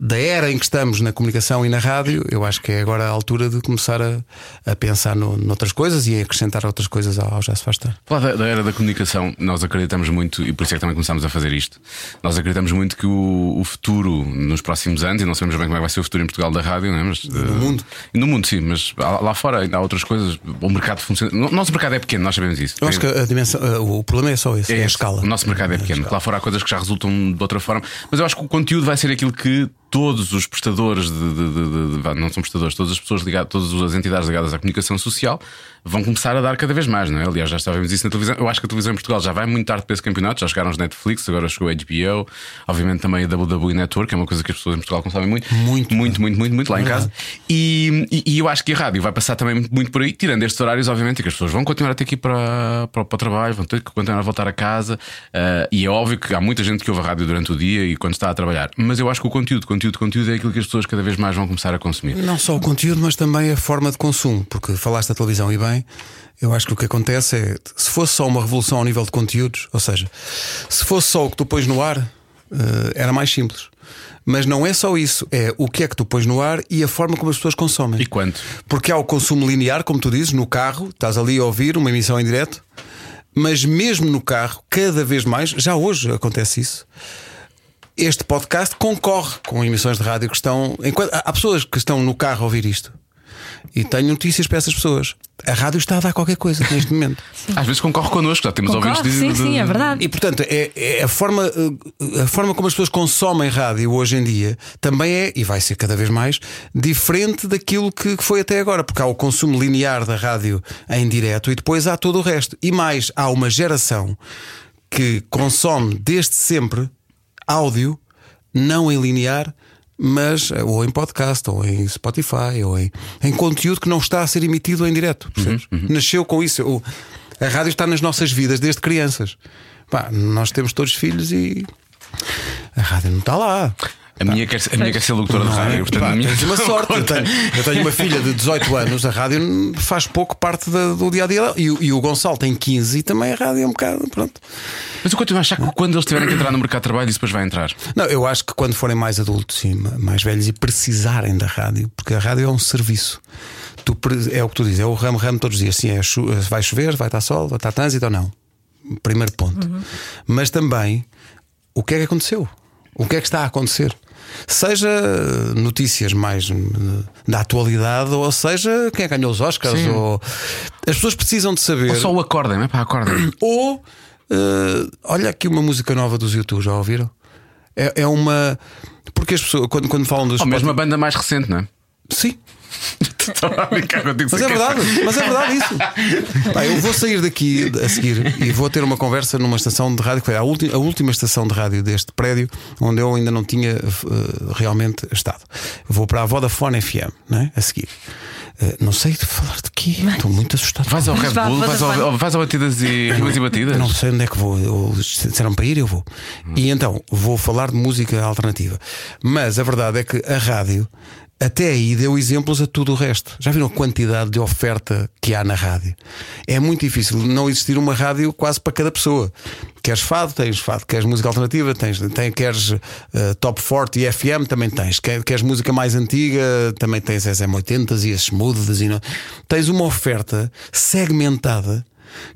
da era em que estamos na comunicação e na rádio, eu acho que é agora a altura de começar a, a pensar no, noutras coisas e a acrescentar outras coisas ao, ao Já Se Faz Tarde. Falar da, da, era da comunicação, nós acreditamos muito, e por isso é que também começamos a fazer isto. Nós acreditamos muito que o, o futuro nos próximos anos, e não sabemos bem como é que vai ser o futuro em Portugal da rádio, é? mas, no uh, mundo. No mundo, sim, mas lá fora há outras coisas. O mercado funciona. O nosso mercado é pequeno, nós sabemos isso. Eu acho que a dimensão, uh, o problema é só esse, é, é a escala. O nosso mercado é pequeno. Lá fora há coisas que já resultam de outra forma, mas eu acho que o conteúdo vai ser aquilo que todos os prestadores de, de, de, de, não são prestadores, todas as pessoas ligadas, todas as entidades ligadas à comunicação social vão começar a dar cada vez mais, não é? Aliás, já estávamos isso na televisão. Eu acho que a televisão em Portugal já vai muito tarde para esse campeonato, já chegaram os Netflix, agora chegou a HBO, obviamente também a WWE Network, que é uma coisa que as pessoas em Portugal consomem muito, muito, muito, muito, muito, muito lá em casa. E, e, e, eu acho que a rádio vai passar também muito por aí, tirando estes horários, obviamente, que as pessoas vão continuar a ter que ir para, para, para o trabalho, vão ter que continuar a voltar a casa. Uh, e é óbvio que há muita gente que ouve a rádio durante o dia e quando está a trabalhar. Mas eu acho que o conteúdo, conteúdo, conteúdo é aquilo que as pessoas cada vez mais vão começar a consumir. Não só o conteúdo, mas também a forma de consumo, porque falaste da televisão e bem. Eu acho que o que acontece é, se fosse só uma revolução ao nível de conteúdos, ou seja, se fosse só o que tu pões no ar, uh, era mais simples. Mas não é só isso, é o que é que tu pões no ar e a forma como as pessoas consomem. E quanto? Porque há o consumo linear, como tu dizes, no carro, estás ali a ouvir uma emissão em direto, mas mesmo no carro, cada vez mais, já hoje acontece isso. Este podcast concorre com emissões de rádio que estão. Enquanto, há pessoas que estão no carro a ouvir isto e tenho notícias para essas pessoas. A rádio está a dar qualquer coisa neste momento. Às vezes concorre connosco, já temos concorre, ouvintes Sim, de... sim, é verdade. E portanto, é, é, a, forma, a forma como as pessoas consomem rádio hoje em dia também é, e vai ser cada vez mais, diferente daquilo que, que foi até agora, porque há o consumo linear da rádio em direto e depois há todo o resto. E mais, há uma geração que consome desde sempre áudio, não em linear mas eh, ou em podcast, ou em Spotify, ou em, em conteúdo que não está a ser emitido em direto. Uhum, uhum. Nasceu com isso. O, a rádio está nas nossas vidas desde crianças. Pá, nós temos todos filhos e a rádio não está lá. A minha, quer, a minha quer ser locutora de rádio, é? portanto, pá, a minha... tens uma sorte. Eu tenho, eu tenho, uma filha de 18 anos, a rádio faz pouco parte da, do dia a dia. E, e, o Gonçalo tem 15 e também a rádio é um bocado. Pronto. Mas eu continuo a achar que quando eles tiverem que entrar no mercado de trabalho, isso depois vai entrar. Não, eu acho que quando forem mais adultos e mais velhos e precisarem da rádio, porque a rádio é um serviço. Tu, é o que tu dizes, é o ramo-ramo todos os dias. Sim, é, vai chover, vai estar sol, vai estar trânsito ou não. Primeiro ponto. Uhum. Mas também, o que é que aconteceu? O que é que está a acontecer? seja notícias mais da atualidade, ou seja, quem é ganhou os Oscars, ou as pessoas precisam de saber. Ou só o acordem, é para acordem. Ou uh, olha aqui uma música nova dos YouTube, já ouviram? É, é uma. Porque as pessoas, quando, quando falam dos. Ou mesmo a banda mais recente, não é? Sim. mas é verdade, mas é verdade isso. Pá, eu vou sair daqui a seguir e vou ter uma conversa numa estação de rádio que foi a, última, a última estação de rádio deste prédio, onde eu ainda não tinha uh, realmente estado. Vou para a Vodafone FM, não é? A seguir. Uh, não sei de falar de quê, estou muito assustado. Vais ao Red Bull, vais ao, vais ao Batidas e Rimas e Batidas? Não sei onde é que vou. Eu, disseram para ir, eu vou. Hum. E então vou falar de música alternativa. Mas a verdade é que a rádio até aí deu exemplos a tudo o resto. Já viram a quantidade de oferta que há na rádio? É muito difícil não existir uma rádio quase para cada pessoa. Queres fado, tens fado. Queres música alternativa, tens. Tem, queres uh, top 40 e FM, também tens. Queres, queres música mais antiga, também tens as M80s e as smooths. E não... Tens uma oferta segmentada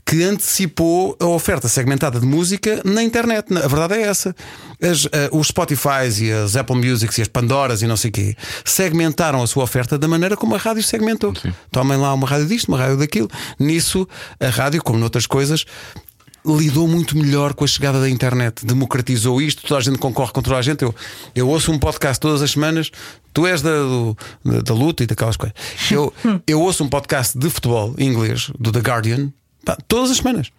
que antecipou a oferta segmentada de música na internet. A verdade é essa. As, uh, os Spotify e as Apple Music e as Pandoras e não sei o quê segmentaram a sua oferta da maneira como a rádio segmentou. Sim. Tomem lá uma rádio disto, uma rádio daquilo. Nisso, a rádio, como noutras coisas, lidou muito melhor com a chegada da internet, democratizou isto, toda a gente concorre com toda a gente. Eu, eu ouço um podcast todas as semanas, tu és da, do, da, da, luta e daquelas coisas. Eu, eu ouço um podcast de futebol inglês, do The Guardian, pá, todas as semanas.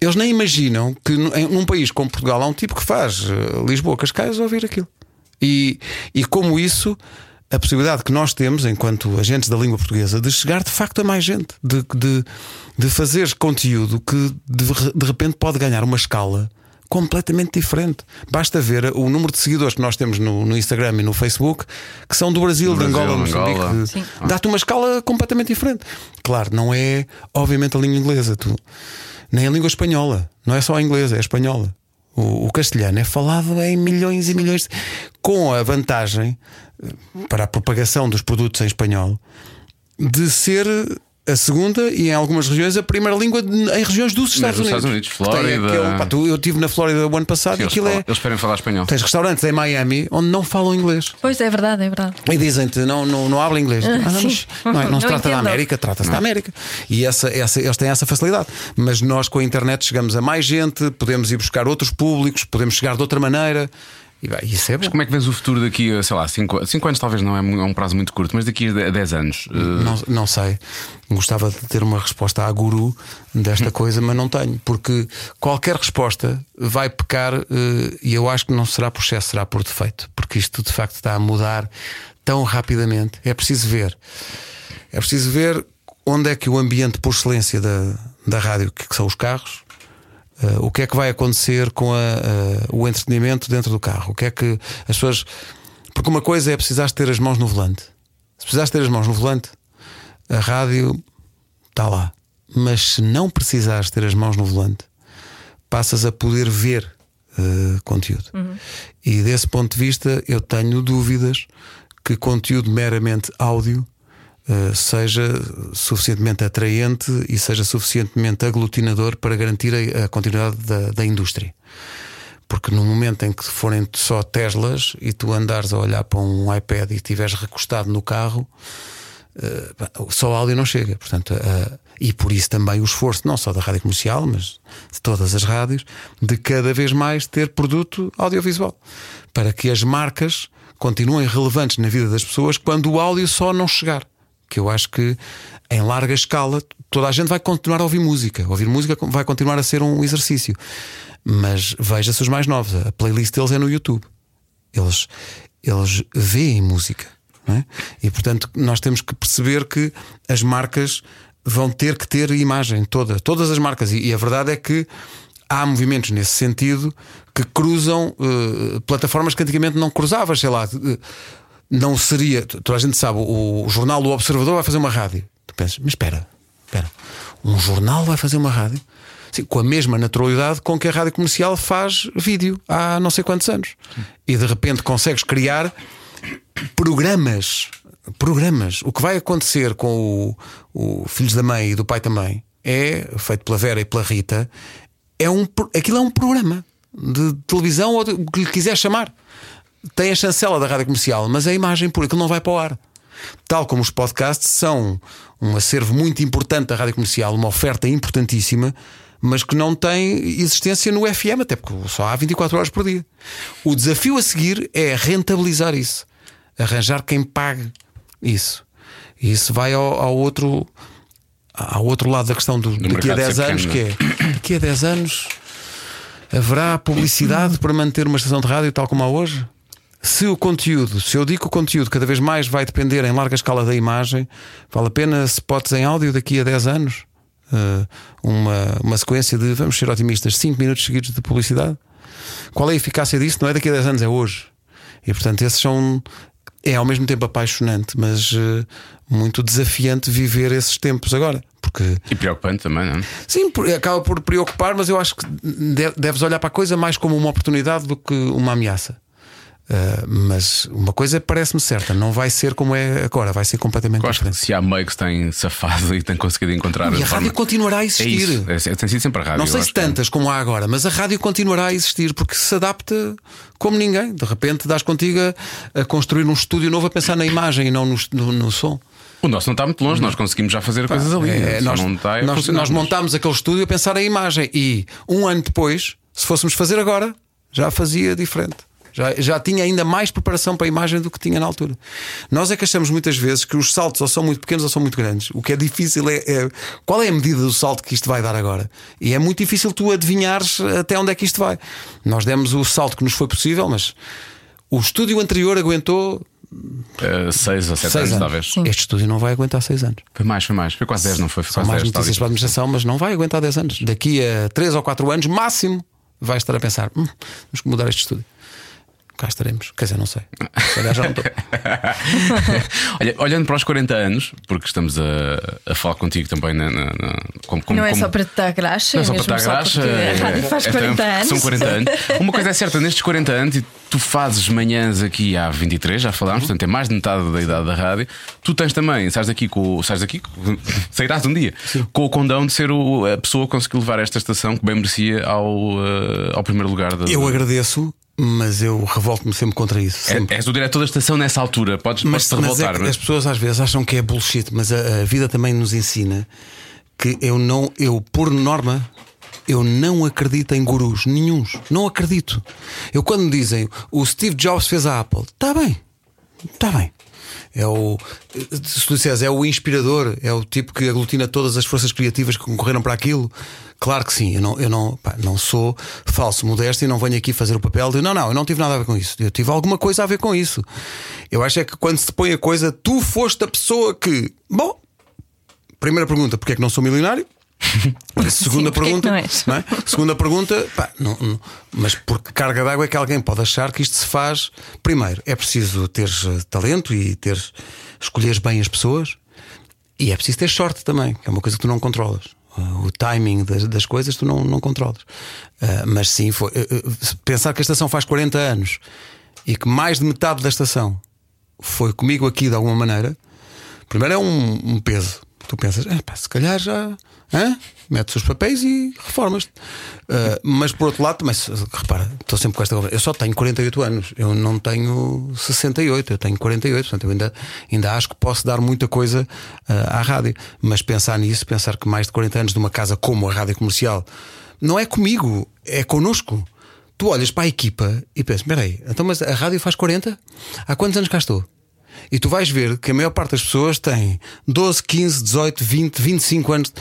Eles nem imaginam que num país como Portugal há um tipo que faz uh, Lisboa, Cascais, ouvir aquilo. E, e como isso a possibilidade que nós temos, enquanto agentes da língua portuguesa, de chegar de facto a mais gente, de, de, de fazer conteúdo que de, de repente pode ganhar uma escala completamente diferente. Basta ver o número de seguidores que nós temos no, no Instagram e no Facebook, que são do Brasil, de Angola, Moçambique. Dá-te uma escala completamente diferente. Claro, não é, obviamente, a língua inglesa, tu, nem a língua espanhola. Não é só a inglesa, é a espanhola. O, o castelhano é falado em milhões e milhões, com a vantagem para a propagação dos produtos em espanhol de ser a segunda e em algumas regiões a primeira língua em regiões dos Estados Unidos. Estados Unidos, Flórida. Aquele, pá, tu, eu estive na Flórida o ano passado Sim, e aquilo falam, é. Eles esperem falar espanhol. Tens restaurantes em Miami onde não falam inglês. Pois é, verdade, é verdade. E dizem-te, não, não, não habla inglês. Ah, não, não, é, não se trata da América, trata-se da América. E essa, essa, eles têm essa facilidade. Mas nós com a internet chegamos a mais gente, podemos ir buscar outros públicos, podemos chegar de outra maneira. E vai, isso é bom. Mas como é que vês o futuro daqui, sei lá, 5 anos talvez não é um prazo muito curto, mas daqui a 10 anos? Uh... Não, não sei. Gostava de ter uma resposta à guru desta coisa, mas não tenho, porque qualquer resposta vai pecar uh, e eu acho que não será por excesso, será por defeito, porque isto de facto está a mudar tão rapidamente. É preciso ver. É preciso ver onde é que o ambiente por excelência da, da rádio, que são os carros, o que é que vai acontecer com a, uh, o entretenimento dentro do carro? O que é que as pessoas. Porque uma coisa é precisar ter as mãos no volante. Se precisares ter as mãos no volante, a rádio está lá. Mas se não precisares ter as mãos no volante, passas a poder ver uh, conteúdo. Uhum. E desse ponto de vista, eu tenho dúvidas que conteúdo meramente áudio seja suficientemente atraente e seja suficientemente aglutinador para garantir a, continuidade da, da, indústria. Porque no momento em que forem só Teslas e tu andares a olhar para um iPad e estiveres recostado no carro, uh, só áudio não chega. Portanto, uh, e por isso também o esforço, não só da rádio comercial, mas de todas as rádios, de cada vez mais ter produto audiovisual para que as marcas continuem relevantes na vida das pessoas quando o áudio só não chegar que eu acho que em larga escala toda a gente vai continuar a ouvir música. Ouvir música vai continuar a ser um exercício. Mas veja-se os mais novos, a playlist deles é no YouTube. Eles, eles veem música. É? E portanto nós temos que perceber que as marcas vão ter que ter imagem toda, todas as marcas. E, e a verdade é que há movimentos nesse sentido que cruzam uh, plataformas que antigamente não cruzavas, sei lá. Uh, não seria. Toda a gente sabe, o, jornal do Observador vai fazer uma rádio. Tu pensas, mas espera, espera, um jornal vai fazer uma rádio? Sim, com a mesma naturalidade com que a rádio comercial faz vídeo há não sei quantos anos. E de repente consegues criar programas. Programas. O que vai acontecer com o, o Filhos da Mãe e do Pai também é, feito pela Vera e pela Rita, é um, aquilo é um programa de televisão ou o que lhe quiser chamar tem a chancela da rádio comercial, mas a imagem por aquilo não vai para o ar. Tal como os podcasts são um acervo muito importante da rádio comercial, uma oferta importantíssima, mas que não tem existência no FM, até porque só há 24 horas por dia. O desafio a seguir é rentabilizar isso, arranjar quem pague isso. E isso vai ao, ao outro ao outro lado da questão do, daqui a 10 anos, que é daqui a 10 anos haverá publicidade para manter uma estação de rádio tal como há hoje? Se o conteúdo, se eu digo que o conteúdo cada vez mais vai depender em larga escala da imagem, vale a pena spots em áudio daqui a 10 anos? Uh, uma, uma sequência de, vamos ser otimistas, 5 minutos seguidos de publicidade? Qual é a eficácia disso? Não é daqui a 10 anos, é hoje. E portanto, esses são. É ao mesmo tempo apaixonante, mas uh, muito desafiante viver esses tempos agora. Porque E preocupante também, não é? sim, acaba por preocupar, mas eu acho que de- deves olhar para a coisa mais como uma oportunidade do que uma ameaça. Uh, mas uma coisa parece-me certa, não vai ser como é agora, vai ser completamente que diferente. se há meio que se tem safado e tem conseguido encontrar E a forma- rádio continuará a É existir. isso, é, é- tem sido sempre a rádio. Não sei se que- tantas como há agora, mas a rádio continuará a existir porque se adapta como ninguém. De repente dás contigo a, a construir um estúdio novo a pensar na imagem e não no, no- no som. O nosso não está muito longe, nós conseguimos já fazer coisas ali. É, nós, está a nós, nós montámos aquele estúdio a pensar a imagem e um ano depois, se fôssemos fazer agora, já fazia diferente. Já, já tinha ainda mais preparação para a imagem do que tinha na altura. Nós é que achamos muitas vezes que os saltos ou são muito pequenos ou são muito grandes. O que é difícil é, é qual é a medida do salto que isto vai dar agora. E é muito difícil tu adivinhares até onde é que isto vai. Nós demos o salto que nos foi possível, mas o estúdio anterior aguentou Eh, seis ou sete seis anos, anos. talvez. Este estúdio não vai aguentar seis anos. Foi mais, foi mais. Foi quase 10, não foi? Foi São quase mais 10. notícias para a administração, mas não vai aguentar 10 anos. Daqui a 3 ou 4 anos, máximo, vai estar a pensar: "Hum, temos que mudar este estúdio. Cá estaremos. Quer dizer, não sei. Se calhar já não estou. Olha, olhando para os 40 anos, porque estamos a, a falar contigo também na, na- na- como, como- Não é como- só para te dar graxa, Não é é só mesmo para dar só graxa. é- a rádio faz é 40 também porque anos. São 40 anos. Uma coisa é certa, nestes 40 anos, e tu fazes manhãs aqui há 23, já falámos, Uhum. portanto é mais de metade da idade da rádio. Tu tens também, sais daqui com. Sais daqui, sairás um dia, com o condão de ser o- a pessoa que conseguiu levar esta estação que bem merecia ao, eh, ao primeiro lugar da. Eu agradeço, mas eu revolto-me sempre contra isso. É- Sempre. És o diretor da estação nessa altura, podes, Mas, podes te mas é revoltar. mas- as pessoas às vezes acham que é bullshit, mas a, a vida também nos ensina que eu não, eu por norma, eu não acredito em gurus nenhuns. Não acredito. Eu quando me dizem o Steve Jobs fez a Apple, está bem, está bem. É o, se tu disseres, é o inspirador, é o tipo que aglutina todas as forças criativas que concorreram para aquilo. Claro que sim, eu não, eu não, pá, não sou falso, modesto e não venho aqui fazer o papel de não, não, eu não tive nada a ver com isso. Eu tive alguma coisa a ver com isso. Eu acho é que quando se põe a coisa, tu foste a pessoa que. Bom, primeira pergunta, porque é que não sou milionário? Segunda que pergunta, és? não é? Segunda pergunta, pá, não- não- mas por que carga d'água é que alguém pode achar que isto se faz? Primeiro, é preciso teres eh, talento e teres escolheres bem as pessoas, e é preciso ter sorte também, que é uma coisa que tu não controlas. Uh, O timing das, das coisas tu não, não controlas. Uh, mas sim, foi, uh, pensar que a estação faz 40 anos e que mais de metade da estação foi comigo aqui de alguma maneira, primeiro é um, um peso. Tu pensas, "Eh, pá, se calhar já metes os papéis e reformas-te. Uh, mas por outro lado, também, repara, estou sempre com esta conversa. Eu só tenho 48 anos, eu não tenho 68, eu tenho 48, portanto eu ainda, ainda acho que posso dar muita coisa uh, à rádio. Mas pensar nisso, pensar que mais de 40 anos de uma casa como a rádio comercial não é comigo, é connosco. Tu olhas para a equipa e pensas: espera aí, então, mas a rádio faz 40? Há quantos anos cá estou? E tu vais ver que a maior parte das pessoas tem 12, 15, 18, 20, 25 anos.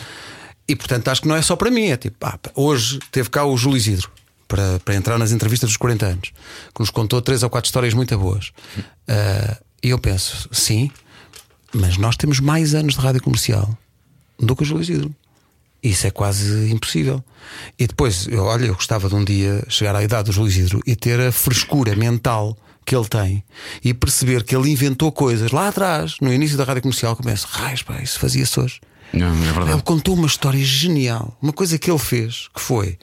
E portanto acho que não é só para mim. É tipo, ah, hoje teve cá o Júlio Isidro para, para entrar nas entrevistas dos 40 anos, que nos contou três ou quatro histórias muito boas. Ah, e eu penso, sim, mas nós temos mais anos de rádio comercial do que o Júlio Isidro. Isso é quase impossível. E depois, eu, olha, eu gostava de um dia chegar à idade do Júlio Isidro e ter a frescura mental que ele tem e perceber que ele inventou coisas lá atrás, no início da rádio comercial, penso, raios, pá, isso fazia-se hoje. Não, é Ele verdade. contou uma história genial. Uma coisa que ele fez, que foi.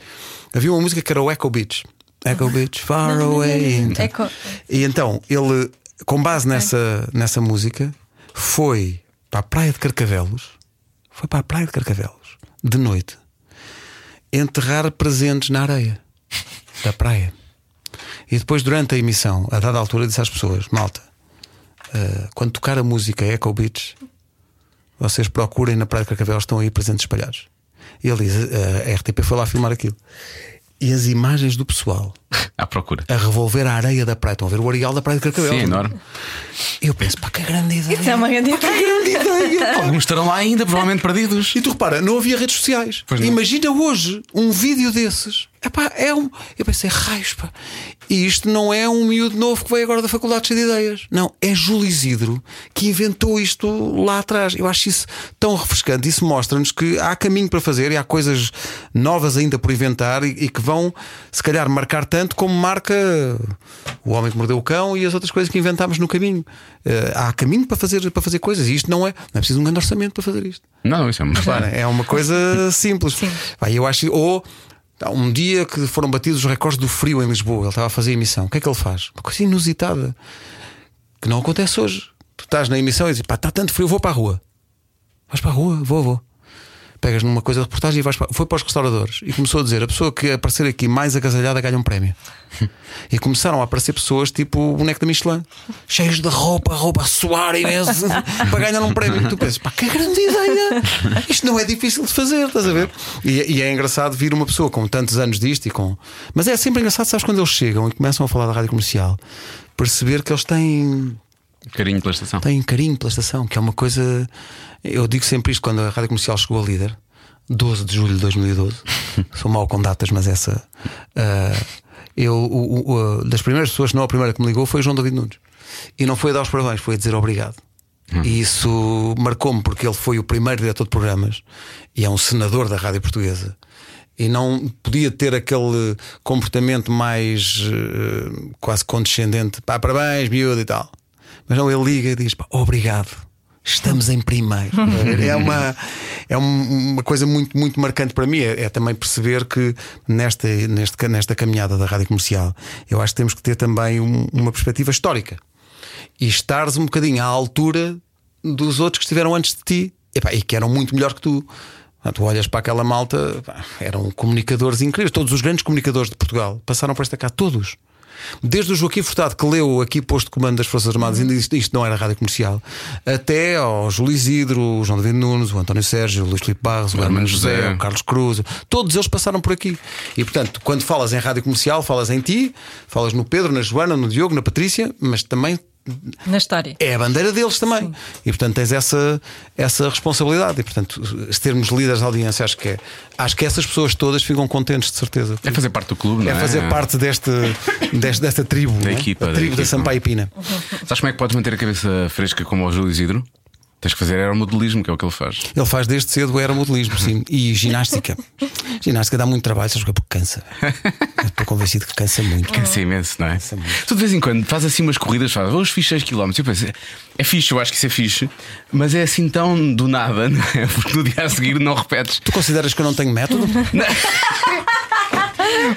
Havia uma música que era o Echo Beach. Echo Beach, far away. Então, Echo- E então, ele, com base nessa, nessa música, foi para a Praia de Carcavelos. Foi para a Praia de Carcavelos, de noite, enterrar presentes na areia da praia. E depois, durante a emissão, a dada altura, disse às pessoas: Malta, eh, quando tocar a música Echo Beach, vocês procurem na Praia de Carcavelos, estão aí presentes espalhados. E ele diz: eh, a RTP foi lá filmar aquilo. E as imagens do pessoal À procura. a revolver a areia da praia. Estão a ver o areal da Praia de Carcavelos. Sim, enorme. E eu penso: pá, que grande ideia. Isso é uma grande Pá, que grande ideia. Alguns estarão lá ainda, provavelmente perdidos. E tu repara, não havia redes sociais. Pois não. Imagina hoje um vídeo desses. Epá, é um. Eu pensei, raios, pá. E isto não é um miúdo novo que veio agora da faculdade cheio de ideias. Não, é Júlio Isidro que inventou isto lá atrás. Eu acho isso tão refrescante. Isso mostra-nos que há caminho para fazer e há coisas novas ainda por inventar e, e que vão, se calhar, marcar tanto como marca o homem que mordeu o cão e as outras coisas que inventámos no caminho. Eh, há caminho para fazer, para fazer coisas e isto não é, não é preciso um grande orçamento para fazer isto. Não, isso é muito Repara, é uma coisa simples. Vai, eu acho, ou um dia que foram batidos os recordes do frio em Lisboa, ele estava a fazer a emissão. O que é que ele faz? Uma coisa inusitada que não acontece hoje. Tu estás na emissão e dizes, pá, está tanto frio, vou para a rua. Vais para a rua, vou, vou. Pegas numa coisa de reportagem e vais para... foi para os restauradores e começou a dizer: a pessoa que aparecer aqui mais agasalhada ganha um prémio. E começaram a aparecer pessoas tipo o boneco da Michelin, cheios de roupa, roupa a suar imenso, para ganhar um prémio. E tu pensas, pá, que grande ideia! Isto não é difícil de fazer, estás a ver? E, e é engraçado vir uma pessoa com tantos anos disto e com. Mas é sempre engraçado, sabes, quando eles chegam e começam a falar da rádio comercial, perceber que eles têm carinho pela estação. têm carinho pela estação, que é uma coisa. Eu digo sempre isto quando a rádio comercial chegou a líder, 12 de julho de 2012. Sou mau com datas, mas essa. ah, eu, o- o- das primeiras pessoas, não a primeira que me ligou, foi o João David Nunes. E não foi a dar os parabéns, foi a dizer obrigado. E isso marcou-me porque ele foi o primeiro diretor de programas e é um senador da rádio portuguesa. E não podia ter aquele comportamento mais eh, quase condescendente, pá, parabéns, miúdo e tal. Mas não, ele liga e diz: pá, obrigado, estamos em primeiro. é uma, é um- uma coisa muito, muito marcante para mim. É, é também perceber que nesta, neste, nesta caminhada da rádio comercial, eu acho que temos que ter também um- uma perspectiva histórica e estares um bocadinho à altura dos outros que estiveram antes de ti Epá, e que eram muito melhores que tu. Ah, Tu olhas para aquela malta, eram comunicadores incríveis. Todos os grandes comunicadores de Portugal passaram por esta cá, todos. Desde o Joaquim Furtado, que leu aqui posto de comando das Forças Armadas, ainda isto, isto não era rádio comercial, até ao Júlio Isidro, o João David Nunes, o António Sérgio, o Luís Filipe Barros, o Hermano José, José. o Carlos Cruz, todos eles passaram por aqui. E portanto, quando falas em rádio comercial, falas em ti, falas no Pedro, na Joana, no Diogo, na Patrícia, mas também Na história. é a bandeira deles também. E portanto tens essa, essa responsabilidade. E portanto, se termos líderes de audiência, acho que é. Acho que essas pessoas todas ficam contentes, de certeza. É fazer parte do clube, não É é? fazer parte deste, deste- desta tribo, Da é? equipa, a da tribo da, equipa. Sampaio Pina. Sabes como é que podes manter a cabeça fresca como o Júlio Isidro? Tens que fazer aeromodelismo, que é o que ele faz. Ele faz desde cedo aeromodelismo, sim. E ginástica. Ginástica dá muito trabalho, sabes porque cansa. Eu Estou convencido que cansa muito. Cansa imenso, não é? muito. Tu de vez em quando faz assim umas corridas, faz, vamos fiz 6 km. Eu penso, é fixe, eu acho que isso é fixe, mas é assim tão do nada, não é? Porque no dia a seguir não repetes. Tu consideras que eu não tenho método?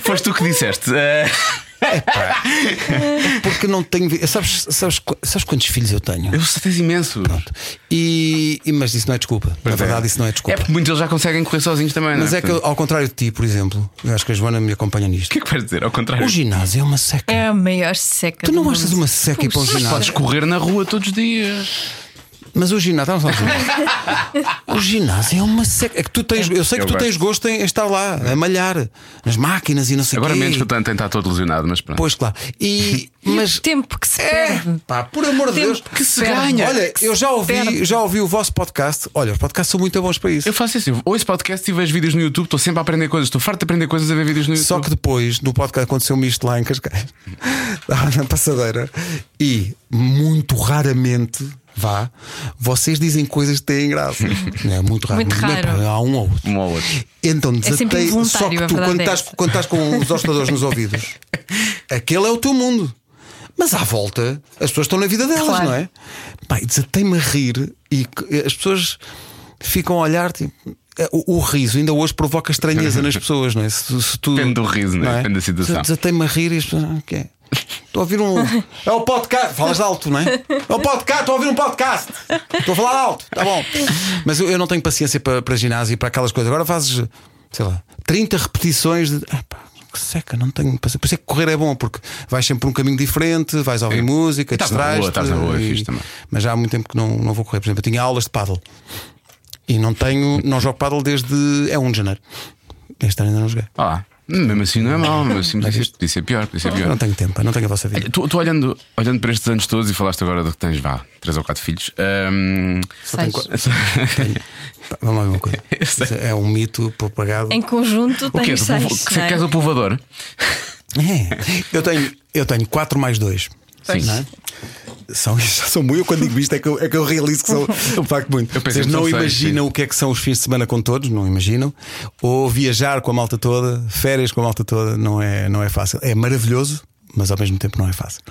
Foste tu que disseste. Eh, Porque não tenho. Sabes, sabes, sabes quantos filhos eu tenho? eu sei tens imenso. E, e- mas isso não é desculpa. Na Pois é. verdade, isso não é É desculpa. porque muitos deles já conseguem correr sozinhos também, Mas não é que, ao contrário de ti, por exemplo, eu acho que a Joana me acompanha O nisto. que é que vais dizer? Ao contrário. O ginásio é uma seca. É a maior seca. Tu do não mundo. achas uma seca ir para um Mas podes ginásio? correr na rua todos os dias. Mas o ginásio, o ginásio é uma seca. É que tu tens, eu sei que Eu tu tens gosto em estar lá, a malhar, nas máquinas e não sei o Agora quê. menos que o Tanto está todo lesionado, mas pronto. Pois claro. E, mas Tempo que se É, perde. pá, por amor de Tempo Deus, que se ganha. Olha, Que eu já ouvi, perde. já ouvi o vosso podcast. Olha, os podcasts são muito bons para isso. Eu faço isso, eu ouço podcast e vejo vídeos no YouTube, estou sempre a aprender coisas, estou farto de aprender coisas a ver vídeos no YouTube. Só que depois, no podcast, aconteceu-me isto lá em Cascais, na passadeira, e muito raramente, vá, vocês dizem coisas que têm graça. É muito raro. Muito raro. pá, Há um ou outro. Um ao outro. Então desatei. Só involuntário, que a tu, quando é estás, essa. quando estás com os hostadores nos ouvidos, aquele é o teu mundo. Mas à volta, as pessoas estão na vida delas, Claro. não é? E desatei-me a rir e c- as pessoas ficam a olhar, tipo. O, o riso ainda hoje provoca estranheza nas pessoas, não é? Se, se tu, Depende do riso, não é? Depende da situação. Desatei-me a rir e as pessoas. "Ah, o que é? Estou a ouvir um. É o podcast. Falas alto, não é? É o podcast. Estou a ouvir um podcast. Estou a falar alto. Tá bom. Mas eu, eu não tenho paciência para, para ginásio e para aquelas coisas. Agora fazes, sei lá, 30 repetições de. Ah, pá, que seca, não tenho paciência. Por isso é que correr é bom, porque vais sempre por um caminho diferente, vais ouvir Sim. música, estás na rua, distrais-te estás na rua, é e- fixe também. Mas já há muito tempo que não, não vou correr. Por exemplo, eu tinha aulas de paddle e não tenho, não jogo paddle desde. É 1 de janeiro. Este ano ainda não joguei. Ah. Mesmo assim não é mau, mesmo assim podia ser, podia ser pior, podia ser Eu pior. não tenho tempo, não tenho a vossa vida. Tu, tu olhando, olhando para estes anos todos e falaste agora de que tens, vá, três ou quatro filhos. hum, Seis. Pá, Vamos lá ver uma coisa. É um mito propagado. Em conjunto o Do seis. povo- que é? queres o povoador? É. Eu tenho, eu tenho 4 mais 2. Sim. Não é? São, são muito. Eu quando digo isto é que eu, é que eu realizo que são de facto muito. Vocês não imaginam o que é que são os fins de semana com todos, não imaginam. Ou viajar com a malta toda, férias com a malta toda, não é, não é fácil. É maravilhoso, mas ao mesmo tempo não é fácil.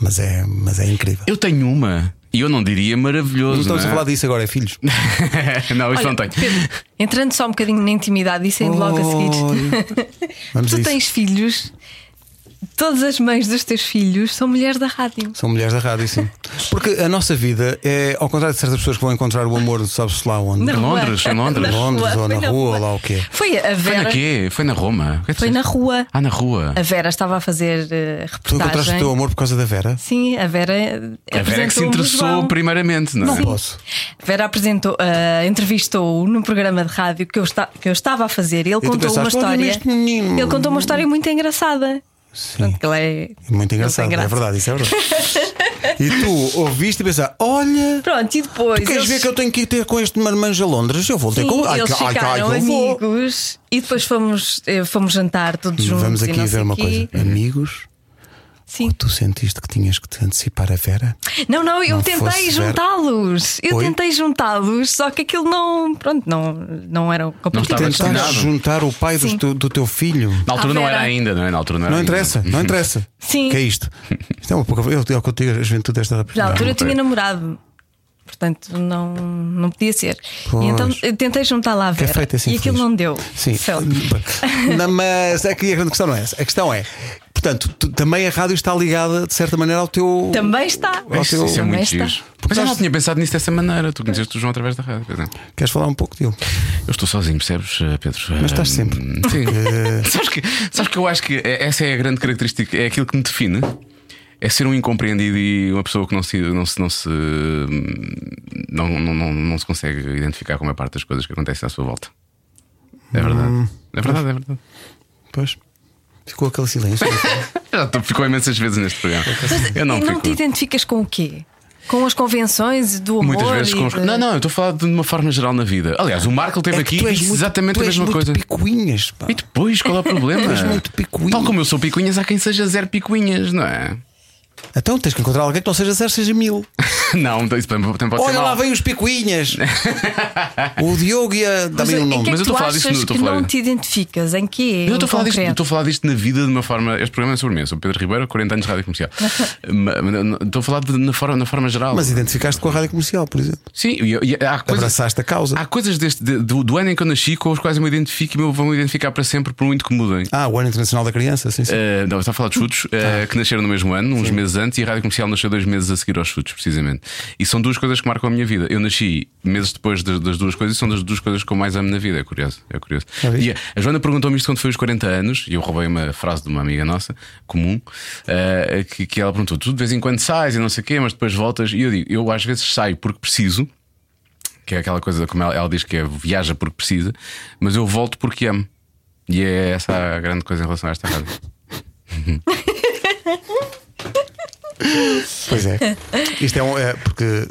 Mas é, mas é incrível. Eu tenho uma. E eu não diria maravilhoso. Não estamos não a é? falar disso agora, é filhos. não, isto Olha, não tenho. Pedro, entrando só um bocadinho na intimidade e saindo logo a seguir. A tu isso. tens filhos, todas as mães dos teus filhos são mulheres da rádio. São mulheres da rádio, sim. Porque a nossa vida é, ao contrário de certas pessoas que vão encontrar o amor, sabe-se lá onde. Em rua. Londres, em Londres. Na Londres rua, ou na foi rua, ou lá o quê. Foi a Foi Vera. na quê? Foi na Roma? Que é que Foi na rua. Ah, na rua. A Vera estava a fazer eh, Tu encontraste reportagem. o teu amor por causa da Vera? Sim, a Vera. A Vera é que se interessou João. primeiramente, não é? Não posso. A Vera apresentou, eh, entrevistou-o num programa de rádio que eu, esta- que eu estava a fazer. Ele tu contou uma pensaste, história. Ele contou uma história muito engraçada. Sim. Ele é Muito engraçado, é verdade, isso é verdade. e tu ouviste e pensaste: olha, Pronto, e depois. tu queres eles- ver que eu tenho que ir ter com este marmanjo a Londres? Eu vou ter Sim, com. Ai, eles ai, ai, amigos e depois fomos, eh, fomos jantar todos juntos. Vamos aqui ver uma quê. coisa. Amigos, Sim. tu sentiste que tinhas que te antecipar a Vera? Não, não, eu Não tentei juntá-los. Eu Oi? tentei juntá-los, só que aquilo não. Pronto, não, não era compatível. estava Tentaste destinado. juntar o pai do teu, do teu filho? Na altura não Vera. era ainda, não é? Na altura não era Não ainda. interessa, não interessa. Sim. que é isto? Isto é uma pouca. Eu, eu contigo, a juventude desta Na altura eu tinha namorado. Portanto, não, não podia ser. E então eu tentei juntar lá a Que é assim. e aquilo feliz. não deu. Sim. Felt. Não, mas aqui a grande questão não é essa. A questão é, portanto, tu- também a rádio está ligada de certa maneira ao teu. Também está. Ao Isso, teu- isso é muito Também está. giro. Mas eu não tinha pensado nisso dessa maneira. Tu conheceste o João através da rádio. é. Queres falar um pouco dele? Eu estou sozinho, percebes, eh, Pedro? Mas estás sempre. Sim. sabes, que, sabes que eu acho que essa é a grande característica, é aquilo que me define. É ser um incompreendido e uma pessoa que não se, não se, não se, não, não, não, não se consegue identificar com a parte das coisas que acontecem à sua volta. É verdade. Hum. É verdade, é verdade. Pois. Ficou aquele silêncio. Já ficou imensas vezes neste programa. Eu não e não fico. te identificas com o quê? Com as convenções do amor? Muitas vezes com. de- Não, não, eu estou a falar de uma forma geral na vida. Aliás, o Marco esteve É aqui tu e és disse muito- exatamente tu a mesma muito coisa. Picuinhas, pá. E depois, qual é o problema? Tu és muito picuinha. Tal como eu sou picuinhas, há quem seja zero picuinhas, não é? Então tens que encontrar alguém que não seja zero, seja mil. Não, isso também pode ser Olha lá, vem os picuinhas. o Diogo e a. Mas Dá-me um em nome. que é Mas eu que estou a tu falar disto no- estou a que falar- não te identificas? Em quê? Eu estou a, falar disto, estou a falar disto na vida de uma forma. Este programa é sobre mim. Eu sou Pedro Ribeiro, 40 anos de rádio comercial. Estou a falar de- na, forma, na forma geral. Mas identificaste com a rádio comercial, por exemplo. Sim, e, e há coisas. Abraçaste a causa. Há coisas deste, de- do, do ano em que eu nasci com as quais eu me identifico e me vão me identificar para sempre, por muito que mudem. Ah, o ano internacional da criança, sim, sim. Uh, não, estava a falar de chutes uh, que nasceram no mesmo ano, uns meses antes, e a rádio comercial nasceu dois meses a seguir aos chutes, precisamente. E são duas coisas que marcam a minha vida. Eu nasci meses depois das, das duas coisas e são das duas coisas que eu mais amo na vida. É curioso. É curioso. Viste? E a, a Joana perguntou-me isto quando foi os 40 anos, e eu roubei uma frase de uma amiga nossa, comum, uh, que, que ela perguntou: Tu de vez em quando sais e não sei o quê, mas depois voltas. E eu digo: Eu às vezes saio porque preciso. Que é aquela coisa, como ela, ela diz que é viaja porque precisa, mas eu volto porque amo. E é essa a grande coisa em relação a esta rádio. Pois é. Isto é, um, é porque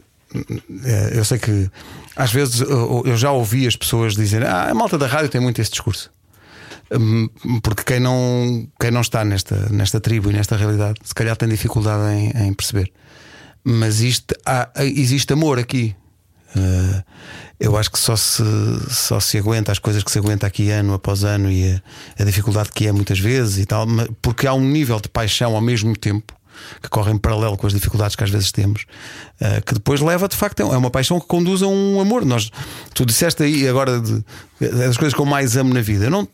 é, eu sei que às vezes eu, eu já ouvi as pessoas dizerem ah, a malta da rádio tem muito esse discurso. Hum, Porque quem não, quem não está nesta, nesta tribo e nesta realidade, se calhar tem dificuldade em, em perceber. Mas isto, há- existe amor aqui. Uh, eu acho que só se, só se aguenta as coisas que se aguenta aqui ano após ano e a, a dificuldade que é muitas vezes e tal, porque há um nível de paixão ao mesmo tempo que corre em paralelo com as dificuldades que às vezes temos, uh, que depois leva de facto, é uma paixão que conduz a um amor. Nós, tu disseste aí agora de, é das coisas que eu mais amo na vida. Eu não,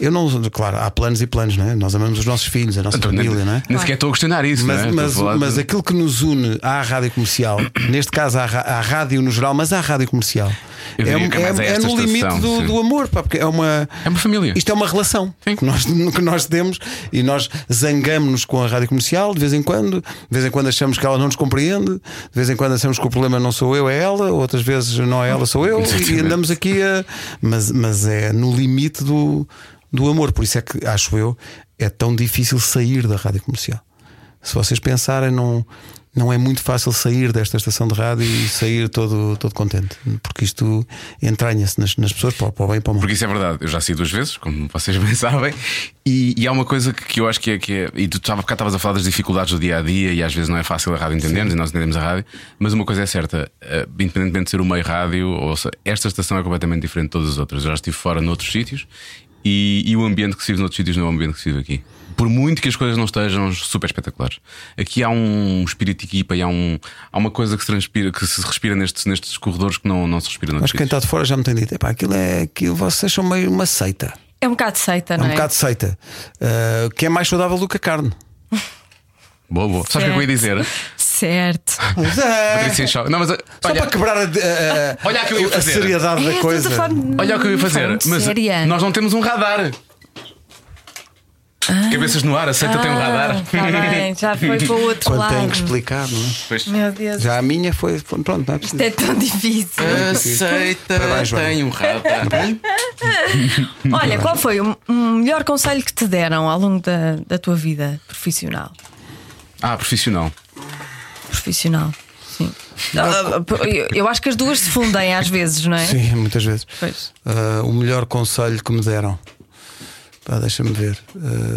eu não, claro, há planos e planos, não é? Nós amamos os nossos filhos, a nossa Então, nem, família, não é? nem sequer estou a questionar isso, Mas, é? Mas, mas de- aquilo que nos une à rádio comercial, neste caso à, à rádio no geral, mas à rádio comercial, é, é é- é no limite estação, do, do amor, pá, porque é uma. É uma família. Isto é uma relação Sim. que nós, que nós temos e nós zangamos-nos com a rádio comercial de vez em quando, de vez em quando achamos que ela não nos compreende, de vez em quando achamos que o problema não sou eu, é ela, outras vezes não é ela, sou eu, e Exatamente. andamos aqui a. Mas, mas é no limite do, do amor, por isso é que acho eu, é tão difícil sair da rádio comercial. Se vocês pensarem num, não é muito fácil sair desta estação de rádio e sair todo, todo contente, porque isto entranha-se nas, nas pessoas para, para o bem e para o mal. Porque isso é verdade, eu já saí duas vezes, como vocês bem sabem, e, e há uma coisa que, que eu acho que é, que é. E tu estava cá estavas a falar das dificuldades do dia a dia, e às vezes não é fácil a rádio entendermos, e nós entendemos a rádio, mas uma coisa é certa, eh, independentemente de ser o meio rádio, ou seja, esta estação é completamente diferente de todas as outras. Eu já estive fora noutros sítios e, e o ambiente que se vive noutros sítios não é o ambiente que se vive aqui. Por muito que as coisas não estejam super espetaculares. Aqui há um espírito de equipa e há, um, há uma coisa que se transpira, que se respira nestes, nestes corredores que não, não se respira Mas quem está de fora já me tem dito: epá, aquilo é aquilo, vocês são meio uma seita. É um bocado seita, É não um é? bocado seita. Uh, que é mais saudável do que a carne. Boa, boa. Sabes o que é que eu ia dizer? Certo. Patrícia Shaw. Não, mas, Só olha, para quebrar a, a- a- Olha o que eu ia a fazer. seriedade É, da coisa. a olha o que eu ia fazer. Mas séria. nós não temos um radar. Cabeças no ar, aceita tem um radar. Ah, tá bem, já foi para o outro Quando lado. tem que explicar, não é? Pois. Meu Deus, Já a minha foi. Pronto, não é preciso. isto é tão difícil. Aceita, Parabéns, tem um radar. Olha, qual foi o melhor conselho que te deram ao longo da, da tua vida profissional? Ah, profissional. Profissional, sim. Ah, eu- Eu acho que as duas se fundem às vezes, não é? Sim, muitas vezes. Pois. Uh, o melhor conselho que me deram. Deixa-me ver.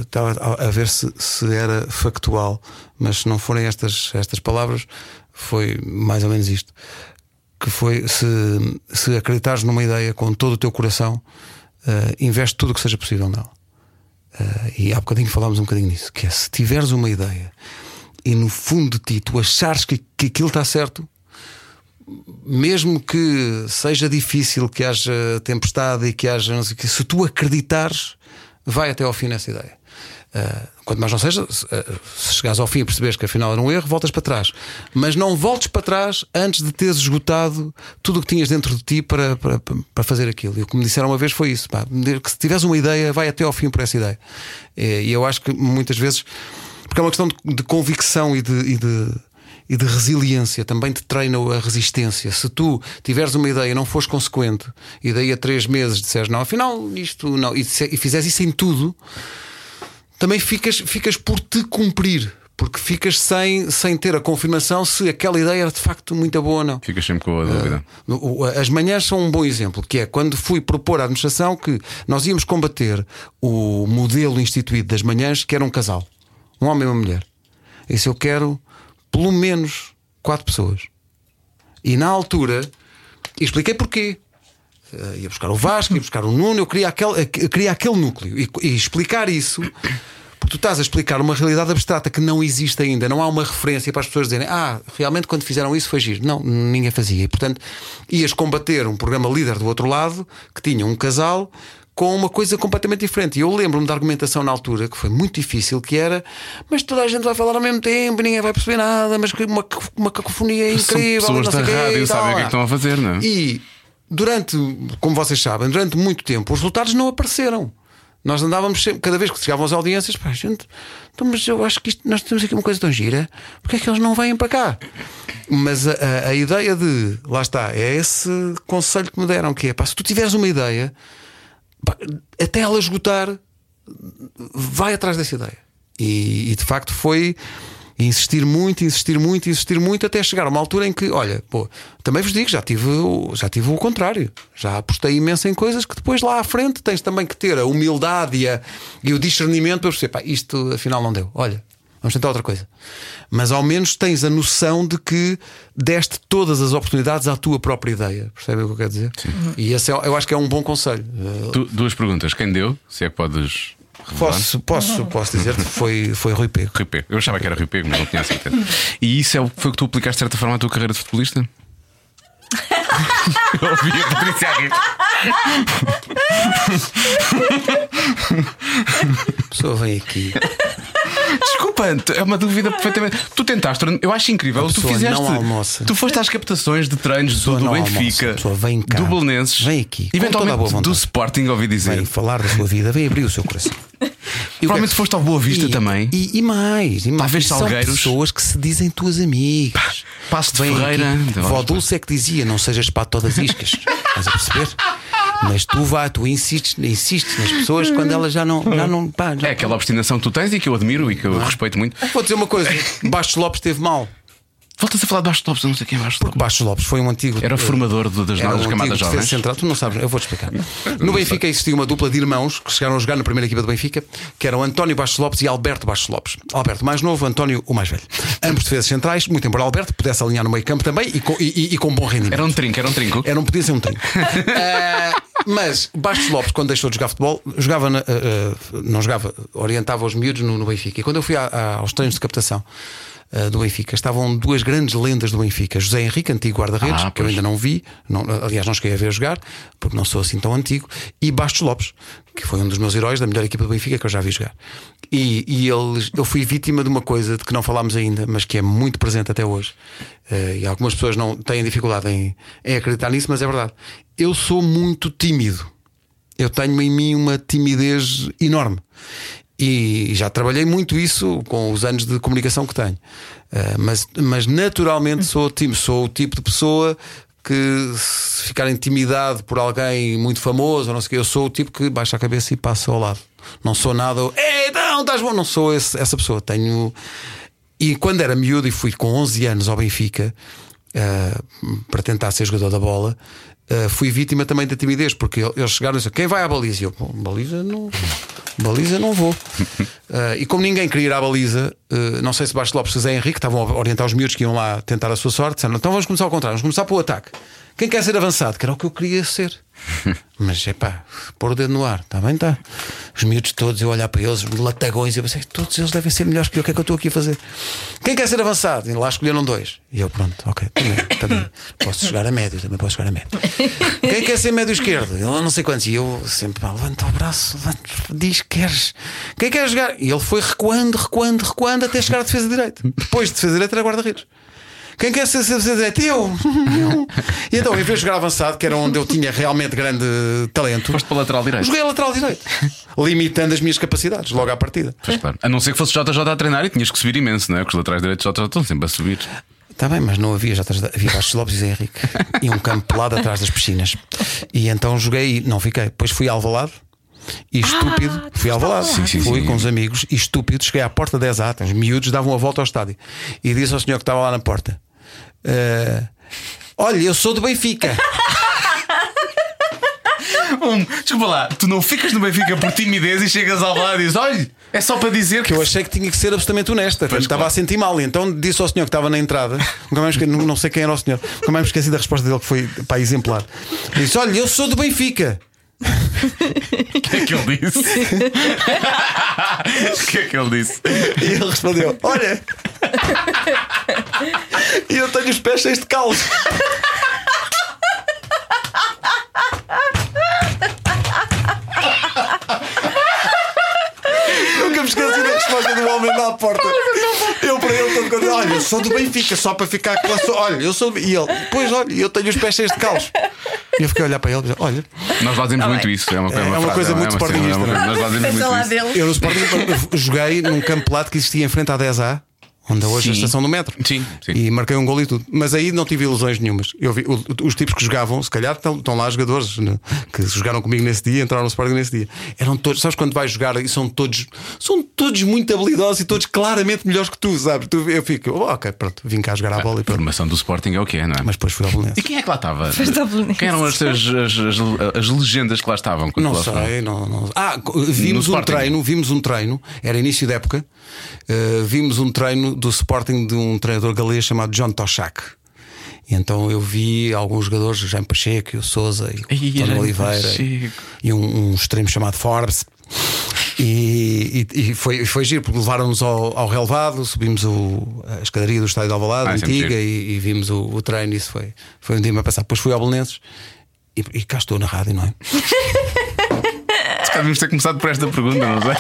Estava a a ver se, se era factual, mas se não forem estas, estas palavras, foi mais ou menos isto. Que foi se, se acreditares numa ideia com todo o teu coração, uh, investe tudo o que seja possível nela. Uh, e há bocadinho falámos um bocadinho nisso, que é se tiveres uma ideia e no fundo de ti tu achares que, que aquilo está certo, mesmo que seja difícil, que haja tempestade e que haja não sei o quê, se tu acreditares, vai até ao fim nessa ideia. Uh, quanto mais não seja, se, uh, se chegares ao fim e perceberes que afinal era um erro, voltas para trás. Mas não voltes para trás antes de teres esgotado tudo o que tinhas dentro de ti para, para, para fazer aquilo. E o que me disseram uma vez foi isso: pá, que se tiveres uma ideia, vai até ao fim por essa ideia. E eu acho que muitas vezes, porque é uma questão de, de convicção e de- e de e de resiliência, também te treina a resistência. Se tu tiveres uma ideia e não fores consequente, e daí a três meses disseres não, afinal isto não, e, se- e fizeres isso em tudo, também ficas, ficas por te cumprir. Porque ficas sem, sem ter a confirmação se aquela ideia era de facto muito boa ou não. Ficas sempre com a dúvida. O- As manhãs são um bom exemplo, que é quando fui propor à administração que nós íamos combater o modelo instituído das manhãs, que era um casal, um homem e uma mulher. Isso eu quero pelo menos quatro pessoas. E na altura expliquei porquê. Eh, ia buscar o Vasco, ia buscar o Nuno, eu queria aquele, eu queria aquele núcleo. E, e explicar isso, porque tu estás a explicar uma realidade abstrata que não existe ainda, não há uma referência para as pessoas dizerem, ah, realmente quando fizeram isso foi giro. Não, ninguém fazia. E portanto, ias combater um programa líder do outro lado que tinha um casal com uma coisa completamente diferente. E eu lembro-me da argumentação na altura, que foi muito difícil, que era, mas toda a gente vai falar ao mesmo tempo, ninguém vai perceber nada, mas uma, uma cacofonia São incrível. pessoas não sei da rádio, e sabem o que é que lá. estão a fazer, não é? E durante, como vocês sabem, durante muito tempo os resultados não apareceram. Nós andávamos sempre, cada vez que chegavam às audiências, pá, gente, então, mas eu acho que isto, nós temos aqui uma coisa tão gira, porque é que eles não vêm para cá? Mas a, a- a ideia de, lá está, é esse conselho que me deram, que é pá, se tu tiveres uma ideia, até ela esgotar, vai atrás dessa ideia. E, e, de facto foi insistir muito, insistir muito, insistir muito, até chegar a uma altura em que, olha, pô, também vos digo, já tive, já tive o contrário. Já apostei imenso em coisas que depois lá à frente tens também que ter a humildade e, a- e o discernimento para perceber, pá, isto afinal não deu. Olha, vamos tentar outra coisa. Mas ao menos tens a noção de que deste todas as oportunidades à tua própria ideia. Percebem o que eu quero dizer? E esse é, eu acho que é um bom conselho. Du- duas perguntas. Quem deu? Se é que podes. revelar? Posso, posso, posso dizer que foi, foi Rui Pego. Rui Pego. Eu achava que era Rui Pego, mas não tinha certeza. E isso é o, foi o que tu aplicaste de certa forma à tua carreira de futebolista? Eu ouvi a Patrícia a rir. A pessoa vem aqui. Desculpa, é uma dúvida perfeitamente. Tu tentaste, eu acho incrível. Tu fizeste. Tu foste às captações de treinos do, do Benfica, cá. do Belenenses, Vem aqui, com toda a eventualmente do Sporting, ouvi dizer. Vem falar da sua vida, vem abrir o seu coração. E Provavelmente que é que- foste ao Boa Vista E- também. E, e mais, e mais. Talvez E são Salgueiros. pessoas que se dizem tuas amigas. Passo de Vem Ferreira. aqui. Vó Dulce é que dizia: não sejas para todas as iscas. Estás a perceber? Mas tu vá, tu insistes, insistes nas pessoas quando elas já não. Já não pá, já- É aquela obstinação que tu tens e que eu admiro e que eu respeito muito. Vou dizer uma coisa: Bastos Lopes esteve mal. Voltas a falar de Bastos Lopes, eu não sei quem é Bastos Lopes. Bastos Lopes foi um antigo. Era o formador de- das novas um camadas jovens. central. Tu não sabes, eu vou-te explicar. No Benfica existia uma dupla de irmãos que chegaram a jogar na primeira equipa do Benfica, que eram António Bastos Lopes e Alberto Bastos Lopes. Alberto mais novo, António o mais velho. Ambos defesas centrais, muito embora Alberto pudesse alinhar no meio campo também e com, e- e- e com bom rendimento. Era um trinco, era um trinco. Era um podia ser um trinco. Ah, mas Bastos Lopes, quando deixou de jogar futebol, jogava na- ah, não jogava, orientava os miúdos no, no Benfica. E quando eu fui a- a- aos treinos de captação ah, do Benfica, estavam duas grandes lendas do Benfica: José Henrique, antigo guarda-redes, Ah, que eu ainda não vi, não- aliás, não cheguei a ver jogar, porque não sou assim tão antigo, e Bastos Lopes, que foi um dos meus heróis da melhor equipa do Benfica que eu já vi jogar. E, e eu fui vítima de uma coisa de que não falámos ainda, mas que é muito presente até hoje. Eh, e algumas pessoas não têm dificuldade em, em acreditar nisso, mas é verdade. Eu sou muito tímido. Eu tenho em mim uma timidez enorme. E já trabalhei muito isso com os anos de comunicação que tenho. Eh, mas, mas naturalmente sou. Sou o tipo de pessoa que se ficar intimidado por alguém muito famoso, ou não sei o quê, eu sou o tipo que baixa a cabeça e passa ao lado. Não sou nada. Ei, não, estás bom. Não sou esse- essa pessoa. Tenho. E quando era miúdo e fui com 11 anos ao Benfica eh, para tentar ser jogador da bola, eh, fui vítima também da timidez, porque eles chegaram e disseram: quem vai à baliza? E eu, "Pô, baliza não. Baliza não vou. Eh, e como ninguém queria ir à baliza, eh, não sei se Bastos Lopes e Zé Henrique estavam a orientar os miúdos que iam lá tentar a sua sorte, disseram: então vamos começar ao contrário, vamos começar pelo ataque. Quem quer ser avançado? Que era o que eu queria ser. Mas é pá, pôr o dedo no ar, está bem, está. Os miúdos todos, eu olhar para eles, latagões, e eu pensei, todos eles devem ser melhores que eu, o que é que eu estou aqui a fazer? Quem quer ser avançado? E lá escolheram dois. E eu, pronto, ok, também, também. Posso jogar a médio, também posso jogar a médio. Quem quer ser médio esquerdo? Eu não sei quantos. E eu sempre, pá, levanta o braço, levanta, diz que queres. Quem quer jogar? E ele foi recuando, recuando, recuando até chegar à defesa direita. Depois de defesa direita era guarda-redes. Quem quer ser defesa direita? Eu! Eu! E então, em vez de jogar avançado, que era onde eu tinha realmente grande talento, Foste para lateral direito. joguei a lateral direito, limitando as minhas capacidades logo à partida. Pois claro. A não ser que fosse JJ a treinar e tinhas que subir imenso, não é? Porque os laterais direitos JJ estão sempre a subir. Está bem, mas não havia, já atrás havia Bastos Lopes e Zé Henrique e um campo pelado atrás das piscinas. E então joguei e não fiquei. Depois fui ao Alvalade e estúpido, fui ao Alvalade, Sim, sim, fui sim. com os amigos e estúpido, cheguei à porta 10 atas, os miúdos davam a volta ao estádio e disse ao senhor que estava lá na porta: "Eh, Olha, eu sou do Benfica. Um, desculpa lá, tu não ficas no Benfica por timidez e chegas ao lado e dizes: olha, é só para dizer Que eu achei que tinha que ser absolutamente honesta, que Pois, estava claro. a sentir mal. E então disse ao senhor que estava na entrada, nunca mais não sei quem era o senhor, nunca mais me esqueci da resposta dele, que foi para exemplar. Disse: Olha, eu sou do Benfica. o que é que ele disse. O que é que ele disse? E ele respondeu: Olha, e eu tenho os pés cheios de calos. Nunca me esqueci da resposta do homem lá à porta. Para ele todo contente, olha, eu sou do Benfica, só para ficar com a sua. Olha, eu sou do... E ele, pois olha, eu tenho os pés cheios de calos. E eu fiquei a olhar para ele e dizer, olha, Nós lá dizemos muito isso. É uma, É uma frase, coisa é muito uma- é uma- sportinguista, não é? Nós lá dizemos Pensa muito lá isso. dele. eu no Sporting joguei num campo pelado que existia em frente à 10A, onde é hoje a Sim. estação do metro. Sim, sim. E marquei um gol e tudo. Mas aí não tive ilusões nenhumas. Eu vi o- os tipos que jogavam, se calhar estão, estão lá jogadores né, que jogaram comigo nesse dia, entraram no Sporting nesse dia. Eram todos, sabes quando vais jogar e são todos, são todos muito habilidosos e todos claramente melhores que tu, sabes? Tu, eu fico, oh, ok, pronto, vim cá jogar a bola e A pronto. formação do Sporting é o que é, não é? Mas depois fui ao Belenenses. E quem é que lá estava? Quem eram as, as, as, as- as legendas que lá estavam? Não lá foram? sei, não, não- Ah, vimos No um Sporting. treino, vimos um treino, era início da época, eh, vimos um treino do Sporting de um treinador galês chamado John Toshak. E então eu vi alguns jogadores, o Jean Pacheco, o Souza, e o Tony Oliveira, Pacheco. e um, um extremo chamado Forbes. E, e- e foi, foi giro, porque levaram-nos ao, ao relevado, subimos o, a escadaria do Estádio de Alvalade, Ah, sempre antiga, e, e vimos o, o treino. Isso foi, foi um dia a passar. Depois fui ao Belenenses e, e cá estou na rádio, não é? Se calhar devíamos ter começado por esta pergunta, não sei?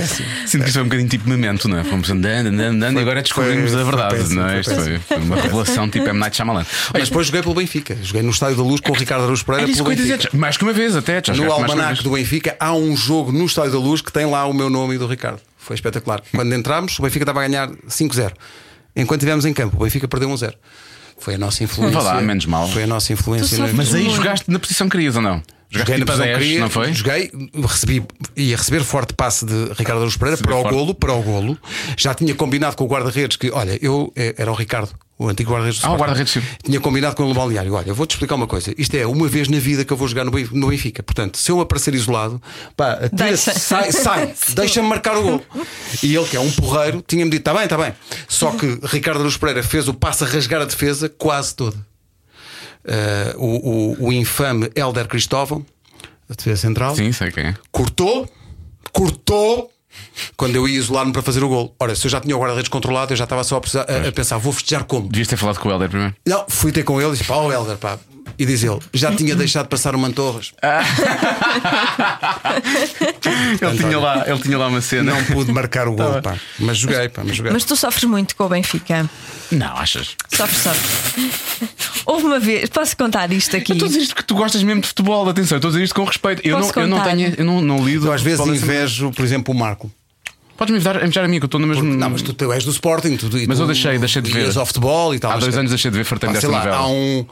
Péssimo. Sinto que isto foi um bocadinho tipo memento, não é? Fomos andando, andando, andando e agora descobrimos foi- a verdade, foi péssimo, não é? foi Isto foi, foi uma revelação tipo M. Night Shyamalan. Mas depois joguei pelo Benfica. Joguei no Estádio da Luz com o Ricardo Araújo Pereira pelo Benfica. dizer, mais que uma vez até. No almanac do Benfica há um jogo no Estádio da Luz que tem lá o meu nome e do Ricardo. Foi espetacular. Quando entramos, o Benfica estava a ganhar 5-0. Enquanto estivemos em campo, o Benfica perdeu 1-0. Foi a nossa influência. Vá lá, menos mal. Foi a nossa influência. Na- Mas aí jogaste na posição que querias ou não? Jogaste Joguei na tipo a posição que 10, queria, não foi? Joguei, recebi, ia receber forte passe de Ricardo Araújo Pereira para o forte. golo, para o golo. Já tinha combinado com o guarda-redes que, olha, eu eh, era o Ricardo, o antigo guarda-redes do Ah, o guarda-redes, sim. Tinha combinado com no balneário. Olha, eu vou-te explicar uma coisa. Isto é uma vez na vida que eu vou jogar no Ben- no Benfica. Portanto, se eu aparecer isolado, pá, atira Deixa. sai, sai, deixa-me marcar o gol. E ele, que é um porreiro, tinha-me dito: está bem, está bem. Só que Ricardo Araújo Pereira fez o passo a rasgar a defesa quase toda. Eh, o, o, o infame Helder Cristóvão, a defesa central, Sim, sei quem é. cortou, cortou. Quando eu ia isolar-me para fazer o gol. Ora, se eu já tinha o guarda-redes controlado, eu já estava só a, precisar- a- a pensar: vou festejar como? Devias ter falado com o Helder primeiro. Não, fui ter com ele e disse: pá, ó Helder, pá. E diz ele: já tinha deixado passar o Mantorras. Ele tinha, lá, ele tinha lá uma cena. Não pude marcar o gol, pá. Mas joguei, pá, mas joguei. Mas tu sofres muito com o Benfica. Não, achas? Sofres, sofres. Houve uma vez, posso contar isto aqui? Eu estou a dizer isto que tu gostas mesmo de futebol, atenção, eu estou a dizer isto com respeito. Eu não, eu não tenho, eu não, não lido. Eu às vezes assim. invejo, por exemplo, o Marco. Podes-me invejar, invejar a mim, que eu estou no mesmo. Não, mas tu, tu és do Sporting. Tu, e Mas tu eu deixei- deixei de ver. ao futebol e tal. Há dois anos deixei de ver, sei desta lá, novela. há um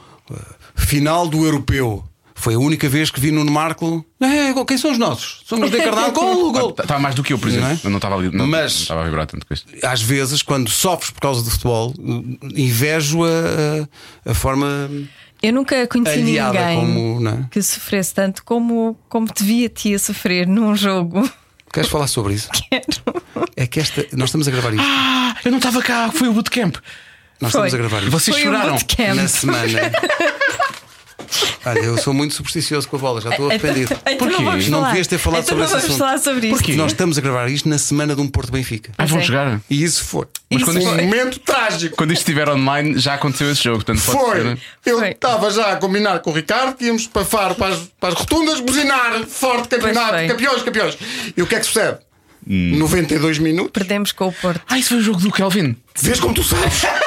final do europeu. Foi a única vez que vi Nuno Marco. É, quem são os nossos? Somos de encarnado. Gol, gol. Estava mais do que eu, por exemplo. Não é? Eu não estava ali, não, Mas- não estava a vibrar tanto com isto. Às vezes, quando sofres por causa do futebol, invejo a, a, forma. Eu nunca conheci ninguém como, é? que sofresse tanto como, como te via ti a sofrer num jogo. Queres falar sobre isso? Quero. É que esta. Nós estamos a gravar isto. Ah, eu não estava cá, foi o bootcamp. Nós Foi. estamos a gravar isto. Vocês Foi choraram. Na semana. Olha, eu sou muito supersticioso com a bola, já estou arrependido. Então, então Porquê? não vamos Não falar. devias ter falado então sobre não esse vamos falar sobre isto. Porquê? Nós estamos a gravar isto na semana de um Porto Benfica. Ah, vão é. jogar. E isso foi. Mas Isso quando isto- foi. Um momento trágico. Quando isto estiver online, já aconteceu esse jogo. Portanto, pode Foi. ser. Eu Foi. estava já a combinar com o Ricardo que íamos para Faro, para as, para as rotundas, buzinar forte campeonato, campeões, campeões. E o que é que sucede? 92 minutos. Perdemos com o Porto. Ah, isso foi o jogo do Kelvin. Vês como tu sabes?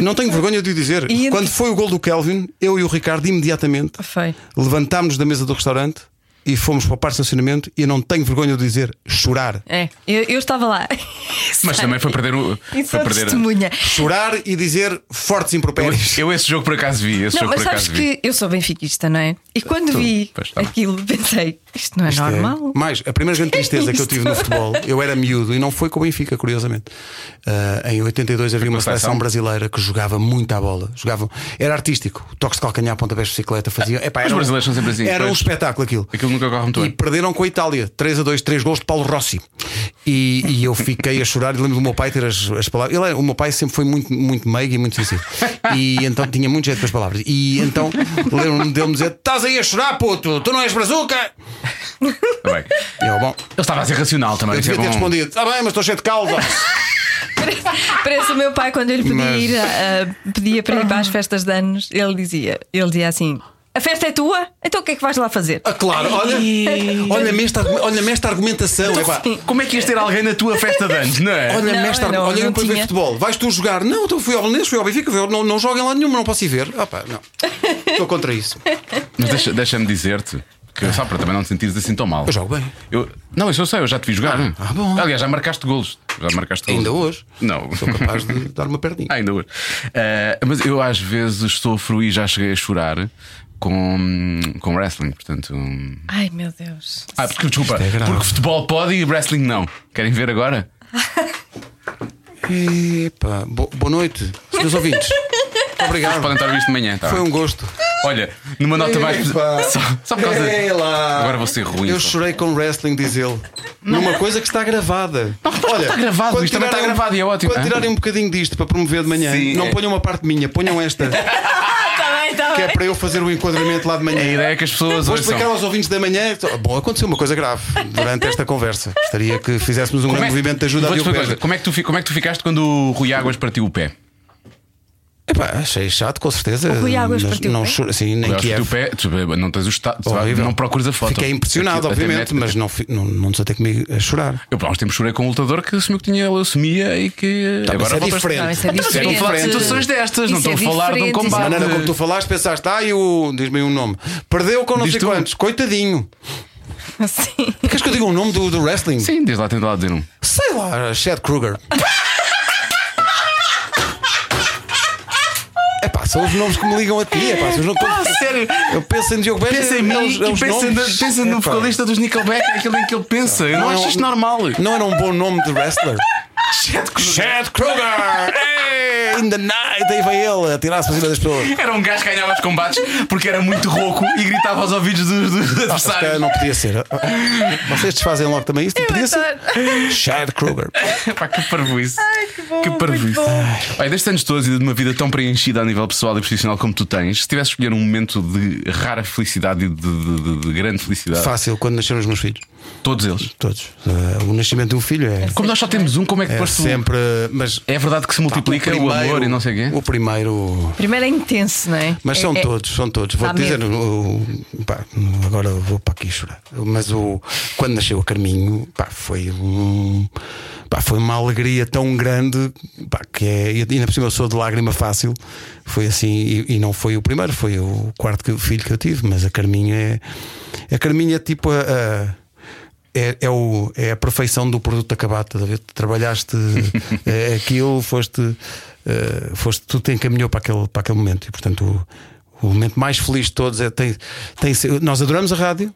Não tenho vergonha de o dizer. E- Quando foi o gol do Kelvin, eu e o Ricardo imediatamente Foi. levantámos-nos da mesa do restaurante e fomos para o parque de estacionamento e eu não tenho vergonha de dizer, chorar. É, eu, eu estava lá. Mas também foi perder o. E Foi sou perder. testemunha. Chorar e dizer fortes Eu, impropérios. eu esse jogo por acaso vi. Esse Não, jogo mas por acaso sabes vi. que eu sou benfiquista, não é? E quando vi Pois, tá aquilo, pensei, isto não é Isto é- normal. Mais, a primeira grande tristeza que eu tive no futebol, eu era miúdo e não foi com o Benfica, curiosamente. Ah, em 82 havia uma seleção? brasileira que jogava muito à bola. Jogava, era artístico. Toques de calcanhar, pontapés de bicicleta, fazia. Epá, Os era um- brasileiros são sempre assim, Era um pois. espetáculo aquilo. Aquilo nunca corre muito E bem. perderam com a Itália 3 a 2, 3 gols de Paulo Rossi. E, e eu fiquei a chorar. E lembro do meu pai ter as, as palavras. Ele, é- o meu pai sempre foi muito, muito meigo e muito sensível. E então tinha muito jeito com as palavras. E então lembro-me dele me dizer: Estás aí a chorar, puto, tu não és brazuca. Tá bem. Eu, bom, Ele estava a ser racional também. eu isso é devia ter bom. respondido: Está bem, mas estou cheio de causa. Parece o meu pai quando eu lhe pedia, Mas- ir, a- pedia para ir para as festas de anos, ele dizia, ele dizia assim: A festa é tua? Então o que é que vais lá fazer? Ah, claro, olha, olha-me esta, olha esta argumentação. epá. Como é que ias ter alguém na tua festa de anos, não é? Olha-me Não, esta não, olha não eu para ver tinha. futebol. Vais tu jogar? Não, então fui ao Belenenses, fui ao Benfica, fui ao- não, não jogo em lado nenhum, não posso ir ver. Ah, pá, não. Estou contra isso. Mas deixa- deixa-me dizer-te que só para também não te sentires assim tão mal. Eu jogo bem. Eu- não, isso eu sei, eu já te vi jogar. ah, bom. Aliás, já marcaste golos. Já marcaste golos. Ainda hoje. Não. Sou capaz de dar uma perninha. Ah, ainda hoje. Eh, mas eu às vezes sofro e já cheguei a chorar com, com wrestling, portanto. Ai meu Deus. Ah, porque, desculpa, é porque futebol pode e wrestling não. Querem ver agora? Epá, bo- boa noite, senhores ouvintes. Obrigado. Podem estar a ouvir isto de manhã, tá? Foi um gosto. Olha, numa nota mais. Só, só por causa. Ei lá. Agora vou ser ruim. Eu só. chorei com wrestling, diz ele. Numa coisa que está gravada. Olha, está gravado, isto também está um- gravado e é ótimo. Quando tirarem um bocadinho disto para promover de manhã, Sim, não é. ponham uma parte minha, ponham esta, bem, está que é para eu fazer o enquadramento lá de manhã. A ideia é que as pessoas Vou explicar aos ouvintes da manhã. Bom, aconteceu uma coisa grave durante esta conversa. Gostaria que fizéssemos um grande é- movimento de ajuda a Diogo coisa. como é, que tu, como é que tu ficaste quando o Rui Águas partiu o pé? Epá, achei chato, com certeza. O Rui Águas mas partiu o não pé? choro, assim, nem o pé, tu não tens o estado, Horrível. não procuras a foto. Fiquei impressionado, até obviamente, mas não, fi- não, não desatei comigo a chorar. Eu, há uns tempos chorei com um lutador que assumiu que tinha leucemia e que. Tá, mas agora é volta a- diferente. Não, isso é Então, mas a falar de situações destas, não Isso estou é a falar de um diferente, isso é A combate. maneira como tu falaste, pensaste, ai, o. diz-me aí um nome. Perdeu com não Diz sei tu. quantos, coitadinho. Sim. Queres que eu diga o nome do, do wrestling? Sim, diz lá, tenta lá dizer um. Sei lá, Chad Kruger. É pá, são os nomes que me ligam a ti. É, pá, são os nomes Ah, sério? Eu penso em Diogo Beja. Pensa em mim é os- é os pensa, nomes. na- pensa no É, vocalista dos Nickelback, aquele em que ele pensa. Eu não, Não é acho isto normal. Não era um bom nome de wrestler? Chad Kruger. Chad Kruger! Hey, in the night! Aí vai ele a tirar-se para cima das pessoas. Era um gajo que ganhava os combates porque era muito rouco e gritava aos ouvidos dos, calhar adversários. não podia ser. Vocês desfazem logo também isto? Podia ser. Chad Kruger. Pá, que parvoíce. que bom, que parvoíce. bom. Olha, destes anos todos e de uma vida tão preenchida a nível pessoal e profissional como tu tens, se tivesse escolher um momento de rara felicidade e de, de- de- de grande felicidade, Fácil quando nasceram os meus filhos. Todos eles. Todos. Uh, o nascimento de um filho é. Como nós só temos um, como é que É depois tu- sempre. Mas. É verdade que se multiplica o, primeiro- amor e não sei o quê? O primeiro. Primeiro é intenso, não é? Mas É- são é- todos, são todos. Vou dizer, o- pá, agora vou para aqui chorar. Mas o, quando nasceu a Carminho, pá, foi um. Pá, foi uma alegria tão grande pá, que é. E ainda por cima eu sou de lágrima fácil. Foi assim, e, e não foi o primeiro, foi o quarto que- filho que eu tive. Mas a Carminho é. A Carminho é tipo a. a- é, é, o, é a perfeição do produto acabado, ver? Trabalhaste eh, aquilo, foste, eh, foste tudo te encaminhou para aquele, para aquele momento e portanto o, o momento mais feliz de todos é tem, tem, nós adoramos a rádio,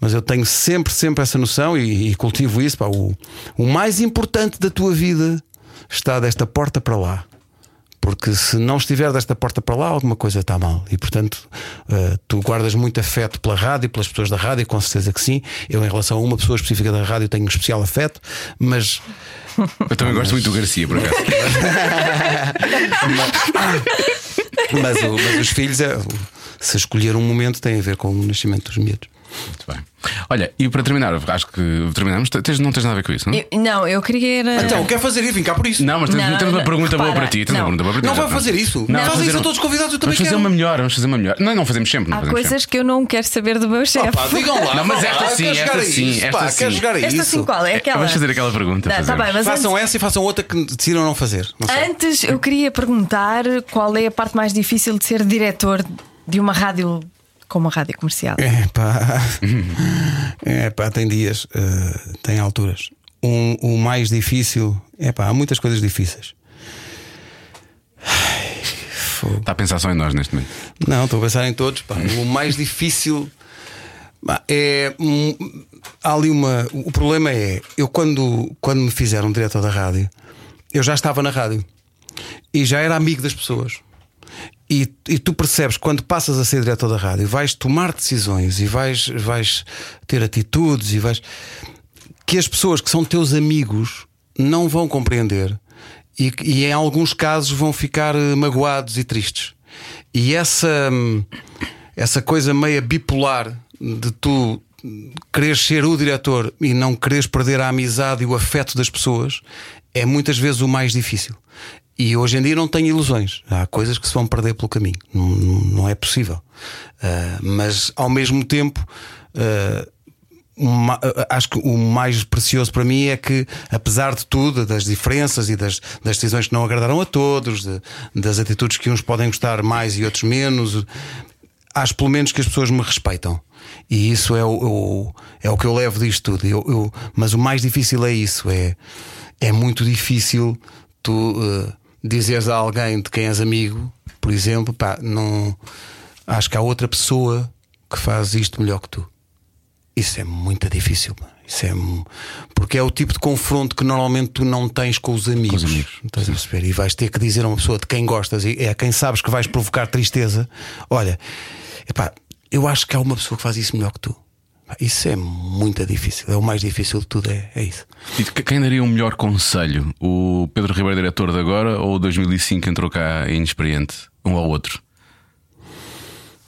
mas eu tenho sempre, sempre essa noção e, e cultivo isso. Pá, o, o mais importante da tua vida está desta porta para lá. Porque se não estiver desta porta para lá, alguma coisa está mal. E portanto, eh, tu guardas muito afeto pela rádio, pelas pessoas da rádio, com certeza que sim. Eu, em relação a uma pessoa específica da rádio, tenho um especial afeto, mas Eu também gosto muito do Garcia, por acaso. Mas, mas os filhos, é, se escolher um momento, tem a ver com o nascimento dos miúdos. Muito bem. Olha, e para terminar, acho que terminamos. Tens, não tens nada a ver com isso, não? Eu- não, eu queria. era- Então, quer fazer isso? Vim cá por isso. Não, mas temos, Não, temos uma não, pergunta boa repara, para ti. Temos uma não. pergunta boa para ti. Não vai fazer isso. Não, Fazem fazer isso a um- todos os convidados, eu também Vamos fazer quero. uma melhor, vamos fazer uma melhor. Não, não fazemos sempre. Não Há fazemos coisas sempre. que eu não quero saber do meu chefe. Pá, digam lá. Não, mas esta lá, sim, quer esta jogar a sim, isso, esta pá, sim. Jogar a Esta sim, qual? É aquela. Vamos fazer aquela pergunta. Não, tá fazemos. bem, mas Façam antes, essa e façam outra que decidiram não fazer. Não antes eu queria perguntar qual é a parte mais difícil de ser diretor de uma rádio como a rádio comercial. É pá, é pá, tem dias, eh, tem alturas. Um, o mais difícil, é pá, há muitas coisas difíceis. Ai. Está a pensar só em nós neste momento. Não, estou a pensar em todos. pá. O mais difícil é. hum, Há ali uma. O problema é, eu quando, quando me fizeram diretor da rádio, eu já estava na rádio e já era amigo das pessoas. E, e tu percebes quando passas a ser diretor da rádio, vais tomar decisões e vais, vais ter atitudes e vais. que as pessoas que são teus amigos não vão compreender e, e em alguns casos vão ficar eh, magoados e tristes. E essa, hum, essa coisa meia bipolar de tu quereres ser o diretor e não quereres perder a amizade e o afeto das pessoas é muitas vezes o mais difícil. E hoje em dia não tenho ilusões. Há coisas que se vão perder pelo caminho. Não, não é possível. Ah, mas ao mesmo tempo. ah, uma- acho que o mais precioso para mim é que, apesar de tudo, das diferenças e das, das decisões que não agradaram a todos, de- das atitudes que uns podem gostar mais e outros menos, acho pelo menos que as pessoas me respeitam. E isso é o, o- é o que eu levo disto tudo. Eu- eu- mas o mais difícil é isso: é, é muito difícil tu eh, dizeres a alguém de quem és amigo, por exemplo, pá, não acho que há outra pessoa que faz isto melhor que tu. Isso é muito difícil. Isso é porque é o tipo de confronto que normalmente tu não tens com os amigos. os amigos. Estás a perceber? E vais ter que dizer a uma pessoa de quem gostas e é a quem sabes que vais provocar tristeza: olha, epá, eu acho que há uma pessoa que faz isso melhor que tu. Pá, Isso é muito difícil. É o mais difícil de tudo, é, é isso. E que- quem daria um melhor conselho? O Pedro Ribeiro, diretor de agora, ou o 2005 que entrou cá inexperiente? Um ao outro?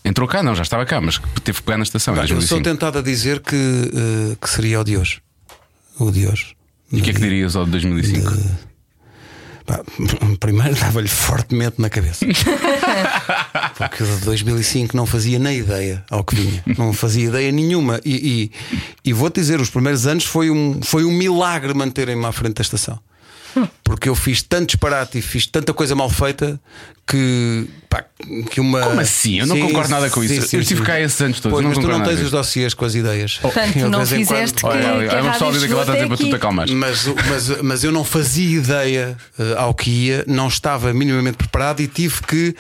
Entrou cá, não, já estava cá, mas teve que pegar na estação Pá, eu sou 2005. tentado a dizer que, eh, que seria o de hoje. O de hoje. E o que é que dirias ao de 2005? Pá, primeiro dava-lhe fortemente na cabeça. Porque de 2005 não fazia nem ideia ao que vinha. Não fazia ideia nenhuma. E, e, e vou-te dizer, os primeiros anos foi um, foi um milagre manterem-me à frente da estação. Porque eu fiz tanto disparate e fiz tanta coisa mal feita que, pá, que uma. Como assim? Eu não Sim, concordo nada com sim, isso. sim, eu estive cá esses anos todos. Pois, mas tu não tens os dossiês com as ideias. Portanto, Eu, não fizeste quando- que, Olha, olha, que é uma pessoa que está sempre a até tu te aqui. acalmar. Mas, mas, mas eu não fazia ideia eh, ao que ia, não estava minimamente preparado e tive que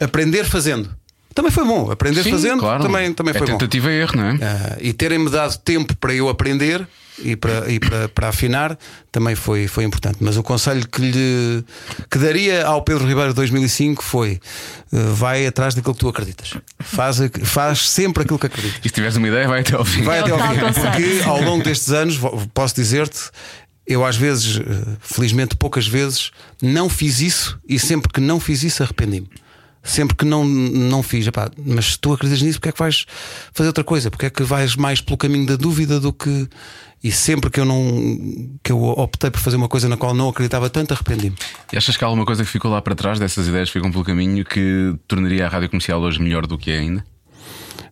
aprender fazendo. Também foi bom, aprender Sim, fazendo claro. também, também é foi bom. tentativa e erro, não é? Ah, e terem-me dado tempo para eu aprender e para, e para, para afinar também foi, foi importante. Mas o conselho que lhe que daria ao Pedro Ribeiro de 2005 foi: eh, vai atrás daquilo que tu acreditas. Faz, faz sempre aquilo que acreditas. E se tiveres uma ideia, vai até ao fim. Vai o até ao fim. Porque ao longo destes anos, posso dizer-te, eu às vezes, eh, felizmente poucas vezes, não fiz isso e sempre que não fiz isso arrependi-me. Sempre que não, não fiz, epá, mas se tu acreditas nisso, porque é que vais fazer outra coisa? Porque é que vais mais pelo caminho da dúvida do que. E sempre que eu não que eu optei por fazer uma coisa na qual não acreditava tanto, arrependi-me. E achas que há alguma coisa que ficou lá para trás dessas ideias que ficam pelo caminho que tornaria a rádio comercial hoje melhor do que é ainda?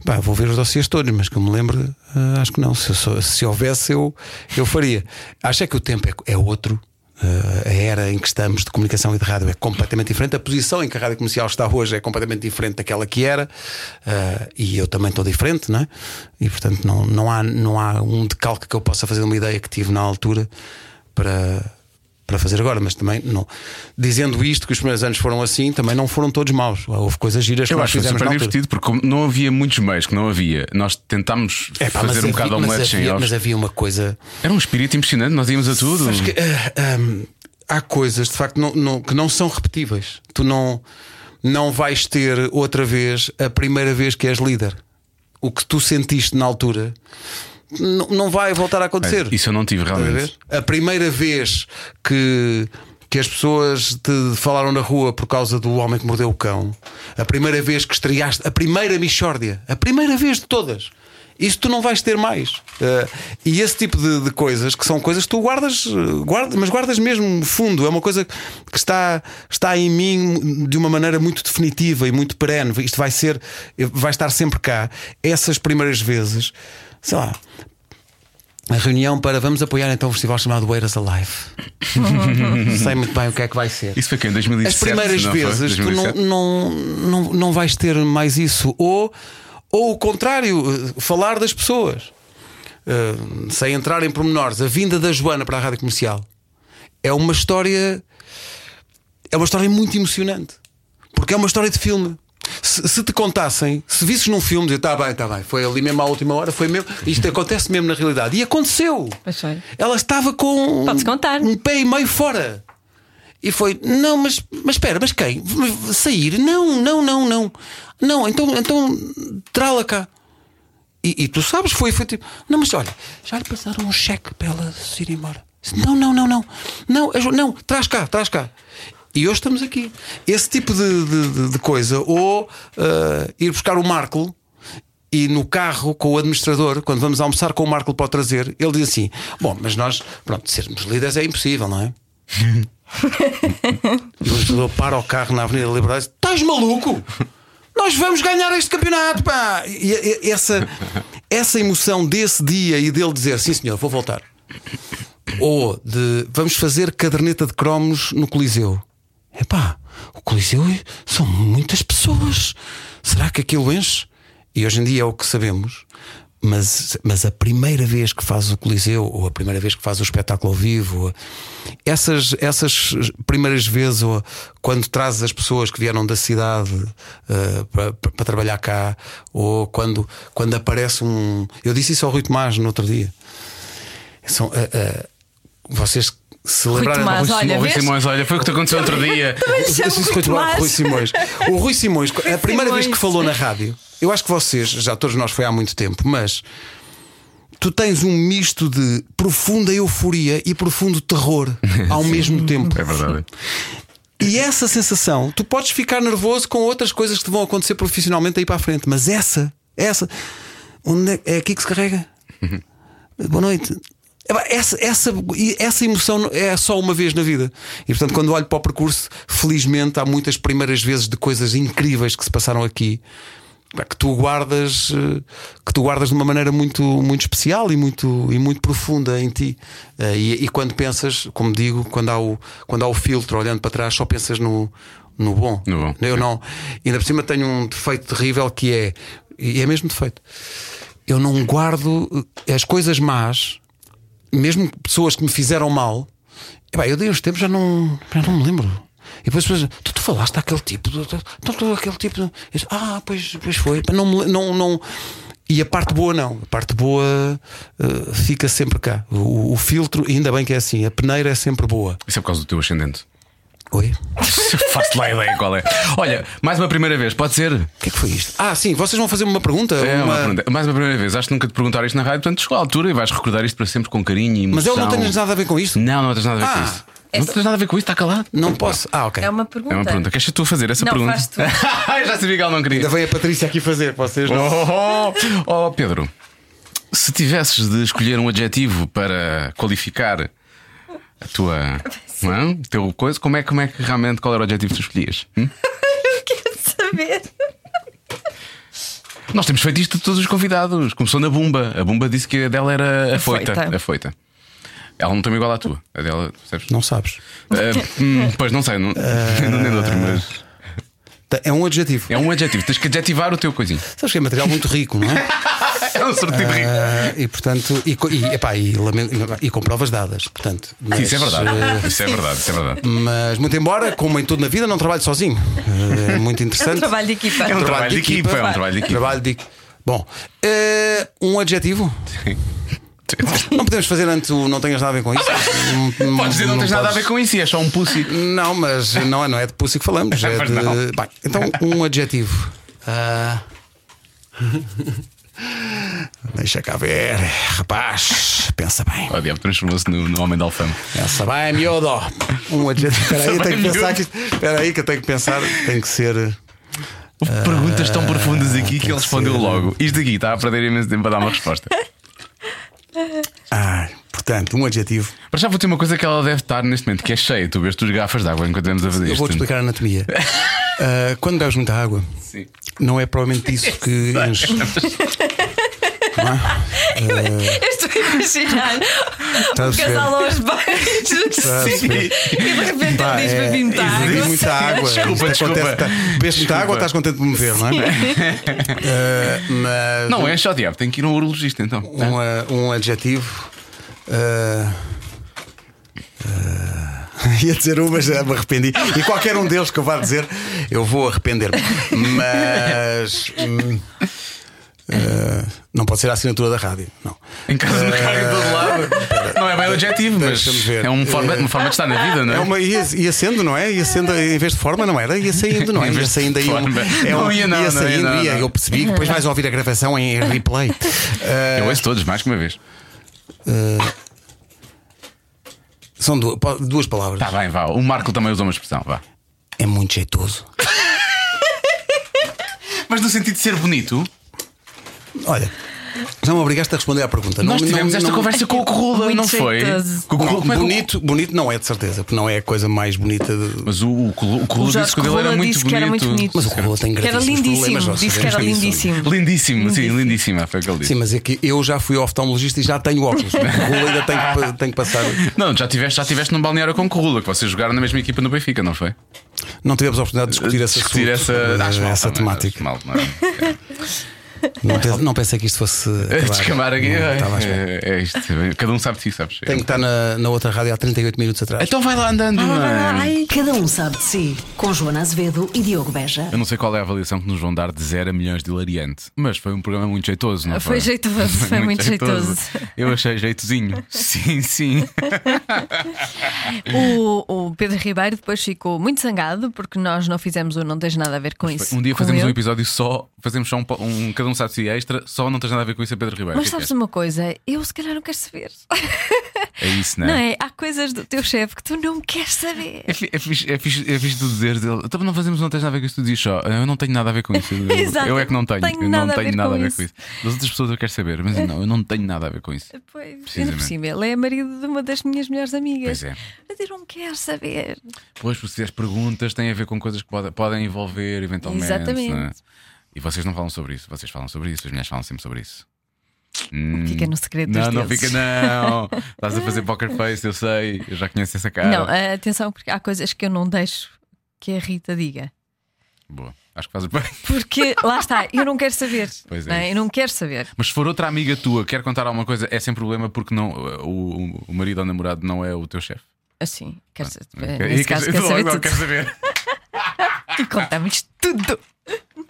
Pá, vou ver os dossiês todos, mas que eu me lembre, eh, acho que não. Se, se, se houvesse, eu, eu faria. Acho é que o tempo é, é outro. Eh, a era em que estamos de comunicação e de rádio é completamente diferente. A posição em que a rádio comercial está hoje é completamente diferente daquela que era. Eh, e eu também estou diferente, não é? E portanto não, não, há, não há um decalque que eu possa fazer de uma ideia que tive na altura para, para fazer agora. Mas também, não. Dizendo isto, que os primeiros anos foram assim, também não foram todos maus. Houve coisas giras que Eu nós acho que foi fizemos super divertido porque como não havia muitos meios que não havia. Nós tentámos É pá, fazer um bocado havia- mas omeletes sem havia, ovos. mas havia uma coisa. Era um espírito impressionante, nós íamos a tudo. Que, ah, ahm, há coisas de facto não- não- que não são repetíveis. Tu não, não vais ter outra vez a primeira vez que és líder. O que tu sentiste na altura não, vai voltar a acontecer. Isso eu não tive realmente. A primeira vez que, que as pessoas te falaram na rua por causa do homem que mordeu o cão, a primeira vez que estreaste, a primeira Michórdia, a primeira vez de todas. Isso tu não vais ter mais. Eh, e esse tipo de, de coisas, que são coisas que tu guardas, guarda, mas guardas mesmo fundo. É uma coisa que está, está em mim de uma maneira muito definitiva e muito perene. Isto vai ser, vai estar sempre cá. Essas primeiras vezes, sei lá, a reunião para vamos apoiar então um festival chamado Eiras Alive. Sei muito bem o que é que vai ser. Isso foi quem? 2007? As primeiras vezes tu não, 2007? não, não, não vais ter mais isso. Ou, ou o contrário, eh, falar das pessoas. Eh, sem entrar em pormenores, a vinda da Joana para a rádio comercial é uma história. É uma história muito emocionante. Porque é uma história de filme. Se, se te contassem, se visses num filme, dizia, tá bem, tá bem, foi ali mesmo à última hora, foi mesmo, isto acontece mesmo na realidade. E aconteceu. Ela estava com um pé e meio fora. E foi, não, mas, mas espera, mas quem? Sair? Não, não, não, não. Não, então, então trá-la cá. E, e tu sabes, foi, foi tipo, não, mas olha, já lhe passaram um cheque para ela se ir embora. Não, não, não, não. Não, não, traz cá, traz cá. E hoje estamos aqui. Esse tipo de, de- de- coisa, ou ah, ir buscar o Marco e no carro com o administrador, quando vamos almoçar com o Marco para o trazer, ele diz assim: Bom, mas nós, pronto, sermos líderes é impossível, não é? e o administrador para o carro na Avenida da Liberdade e diz: Estás maluco? Nós vamos ganhar este campeonato, pá! E, e- e essa, essa emoção desse dia e dele dizer: Sim, senhor, vou voltar. Ou de vamos fazer caderneta de cromos no Coliseu. Epá, o Coliseu são muitas pessoas. Será que aquilo enche? E hoje em dia é o que sabemos. Mas, mas a primeira vez que fazes o Coliseu, ou a primeira vez que fazes o espetáculo ao vivo, essas, essas primeiras vezes, ou quando trazes as pessoas que vieram da cidade eh, para, trabalhar cá, ou quando, quando aparece um. Eu disse isso ao Rui Tomás no outro dia. São, eh, eh, vocês se Rui lembrarem Tomás, do Rui olha, O Rui vês? Simões, olha, foi o que te aconteceu outro dia. Chama Sim, Rui Tomás, Tomás. Rui Simões. O Rui Simões, a primeira vez que Simões. falou na rádio, eu acho que vocês, já todos nós foi há muito tempo, mas tu tens um misto de profunda euforia e profundo terror ao mesmo tempo. É verdade. E essa sensação, tu podes ficar nervoso com outras coisas que te vão acontecer profissionalmente aí para a frente, mas essa, essa, onde é, é aqui que se carrega? Boa noite. Essa, essa, e essa emoção é só uma vez na vida. E portanto, quando olho para o percurso, felizmente há muitas primeiras vezes de coisas incríveis que se passaram aqui que tu guardas eh, que tu guardas de uma maneira muito muito especial e muito e muito profunda em ti. Eh, e, e quando pensas como digo quando há o quando há o filtro olhando para trás só pensas no no bom, No bom, eu não. Ainda por cima tenho um defeito terrível que é e é mesmo defeito eu não guardo eh, as coisas más mesmo pessoas que me fizeram mal epá, eu dei uns tempos já não já não me lembro e depois tu, tu falaste daquele tipo, tu, tu, tu, tu, aquele tipo. de-" Eu ah, pois, pois foi. Não, não, não. E a parte boa não. A parte boa eh, fica sempre cá. O, o filtro, ainda bem que é assim, a peneira é sempre boa. Isso é por causa do teu ascendente. Oi? Faço lá ideia qual é. Olha, mais uma primeira vez, pode ser? O que é que foi isto? Ah, sim, vocês vão fazer-me uma pergunta? É uma pergunta. Mais uma primeira vez. Acho que nunca te perguntaram isto na rádio, portanto chegou à altura e vais recordar isto para sempre com carinho e Mas emoção. eu não tenho nada a ver com isto. Não, não tens nada a ver com Ah, isso. Não tens nada a ver com isso, está calado. Não posso. Ah, ok. É uma pergunta. É uma pergunta. Queres tu fazer essa Não, pergunta? faz tu. Eu já sabia que ela não queria. Ainda vem a Patrícia aqui fazer, vocês não. Oh, oh, oh, Pedro, se tivesses de escolher um adjetivo para qualificar a tua. Não é? o teu coisa, como é, como é que realmente qual era o adjetivo que tu escolhias? Hum? Saber. Nós temos feito isto de todos os convidados. Começou na Bumba. A Bumba disse que a dela era afoita. Afoita. afoita. Ela não tem igual à tua. A dela, percebes? Não sabes. Hum, pois não sei, não, não nem de outro, mas É um adjetivo. é um adjetivo. Tens que adjetivar o teu coisinho. Sabes que é material muito rico, não é? É um sortido rico. Ah, e portanto, e, e, epá, e, lamento- e com provas dadas. Portanto, mas, Isso é verdade. eh, Isso é verdade, isso é verdade. Mas muito embora, como em tudo na vida, não trabalho sozinho. É muito É um interessante. trabalho de equipa. É um trabalho de equipa. É um trabalho de equipa. Trabalho de- Bom, eh, um adjetivo. Não podemos fazer antes o não tenhas nada a ver com isso. Não- Podes dizer, não tens nada a ver com isso e é só um pussy. Não, mas não é, não é de pussy que falamos. É de... não. Bem, então, um adjetivo. Ah. Deixa cá ver, rapaz, pensa bem. O diabo transformou-se no, no homem da alfama. Pensa bem, miúdo. Um adjetivo. Espera aí, tenho que pensar que. Espera aí, que eu tenho que pensar. Tem que ser. Perguntas tão profundas aqui que ele respondeu ser. logo. Isto aqui está a perder imenso tempo para dar uma resposta. Ah, portanto, um adjetivo. Para já vou ter uma coisa que ela deve estar neste momento, que é cheia. Tu vês tuas garrafas de água enquanto estamos a fazer Eu isto. vou-te explicar a anatomia. Ah, quando bebes muita água, Sim. não é provavelmente isso que enche. Não é? Eu estou a imaginar Estás a um casal aos beijos a perceber? e de repente Pá, ele diz é- para vir muita Bebes água. muita água. Desculpa, Isto desculpa. tá- Bebes muita água, estás contente de me ver, não é? Ah, mas Não, é só diabo, tem que ir a um urologista então. um, ah, um adjetivo. Ah, ia dizer um, mas já me arrependi. E qualquer um deles que eu vá dizer, eu vou arrepender-me. Mas. ah, não pode ser a assinatura da rádio, não. Em casa no carro em todo lado. Não é bem o adjetivo, mas ver. é uma forma, uma forma de estar na vida, não é? É uma, ia, ia sendo, não é? Ia sendo em vez de forma, não era? Ia saindo, não é? Ia de saindo aí. um- forma. é Não um- ia, não, não ia, saindo, não, ia. não. Eu percebi que depois vais ouvir a gravação em replay. Ah, Eu ouço todos, mais que uma vez. São duas, duas palavras. Tá bem, vá. O Marco também usou uma expressão, vá. É muito jeitoso. Mas no sentido de ser bonito, Olha, já me obrigaste a responder à pergunta. nós Não- tivemos não- esta não- conversa com o Corrula, não foi? jeitoso. Com o Corrula, como é bonito, bonito não é de certeza, porque não é a coisa mais bonita. De... Mas o, o, Corrula- o Corrula disse que o dele era muito disse bonito. que era muito bonito. Mas o Corrula tem lindíssimo. problemas, nós Disse que era disso. lindíssimo. Lindíssimo, sim, lindíssima, foi o que ele disse. Sim, mas é que eu já fui oftalmologista e já tenho óculos. O Corrula ainda tem tem que passar. Não, já tiveste, já tiveste num balneário com o Corrula, que vocês jogaram na mesma equipa no Benfica, não foi? Não tivemos a oportunidade de discutir, essa, mal essa também, temática. mal, não é? Não, pense- não pensei que isto fosse. acabar. Descamar aqui. Não, é, é, é isto. Cada um sabe de si, sabes? Tenho que estar na, na outra rádio há 38 minutos atrás. Então vai lá andando. Ai, Cada um sabe de si. Com Joana Azevedo e Diogo Beja. Eu não sei qual é a avaliação que nos vão dar de 0 a milhões de hilariante, mas foi um programa muito jeitoso, não foi? Foi jeitoso, foi muito jeitoso. Eu achei jeitozinho. Sim, sim. o, o Pedro Ribeiro depois ficou muito zangado porque nós não fizemos o Não Tens Nada a Ver com isso. Um dia com fazemos um episódio só, fazemos só um, um cada um si extra, só não tens nada a ver com isso a Pedro Ribeiro. Mas O que é sabes que uma coisa? Eu se calhar não quero saber. é? É isso, não Não é? é? Há coisas do teu chefe que tu não queres saber. É, fi- é fixe, é, fixe, é fixe tu dizeres dele. Então não fazemos, não tens nada a ver com isso. Tu dizes só, eu não tenho nada a ver com isso. Eu, Exato, eu é que não tenho. tenho não a tenho nada a ver com isso. Das outras pessoas eu quero saber, mas não, eu não tenho nada a ver com isso. Pois, ainda por cima, ele é marido de uma das minhas melhores amigas. Pois é. Mas eu não quero saber. Pois, porque se as perguntas têm a ver com coisas que pode- podem envolver eventualmente. Exatamente. E vocês não falam sobre isso, vocês falam sobre isso, as mulheres falam sempre sobre isso. Hum. Fica no segredo Não, não deuses. fica, não. Estás a fazer poker face, eu sei, eu já conheço essa cara. Não, ah, atenção, porque há coisas que eu não deixo que a Rita diga. Boa, acho que fazes bem. Porque lá está, eu não quero saber. Pois é é? isso. Eu não quero saber. Mas se for outra amiga tua, quer contar alguma coisa, é sem problema porque não, o, o marido ou namorado não é o teu chefe. Assim, quero. Nesse E caso, quer- quero saber logo tudo. quer saber. E contamos tudo.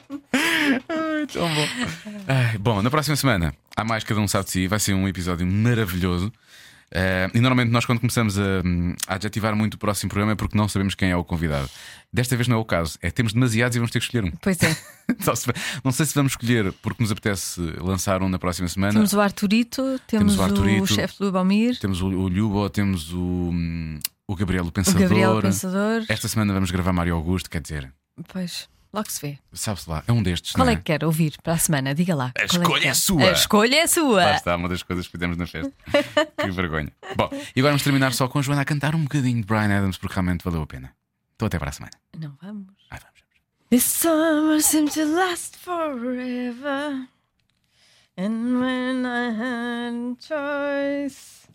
Tão bom. Ai, bom, na próxima semana há mais Cada Um Sabe de Si. Vai ser um episódio maravilhoso. Eh, e normalmente nós, quando começamos a, a adjetivar muito o próximo programa, é porque não sabemos quem é o convidado. Desta vez não é o caso. É temos demasiados e vamos ter que escolher um. Pois é. Não sei se vamos escolher porque nos apetece lançar um na próxima semana. Temos o Arturito, temos, Temos o Arturito. o chefe do Lubomir, Temos o, o Lubo, temos o, hum, o Gabriel o o Pensador. Gabriel Pensador. Esta semana vamos gravar Mário Augusto, quer dizer, Pois, logo se vê. sabe-se lá, é um destes. Qual não é que quer ouvir para a semana? Diga lá. A que escolha é quer? sua. A escolha é sua. Lá está, uma das coisas que fizemos na festa. que vergonha. Bom, e agora vamos terminar só com a Joana a cantar um bocadinho de Brian Adams porque realmente valeu a pena. Então até para a semana. Não vamos. Vamos, vamos. This summer seemed to last forever. And when I had choice,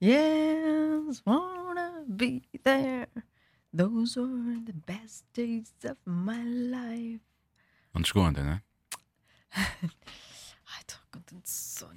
yes, wanna be there. Those were the best days of my life. Não te chegou ontem, não é? Ai, estou com tanto sono.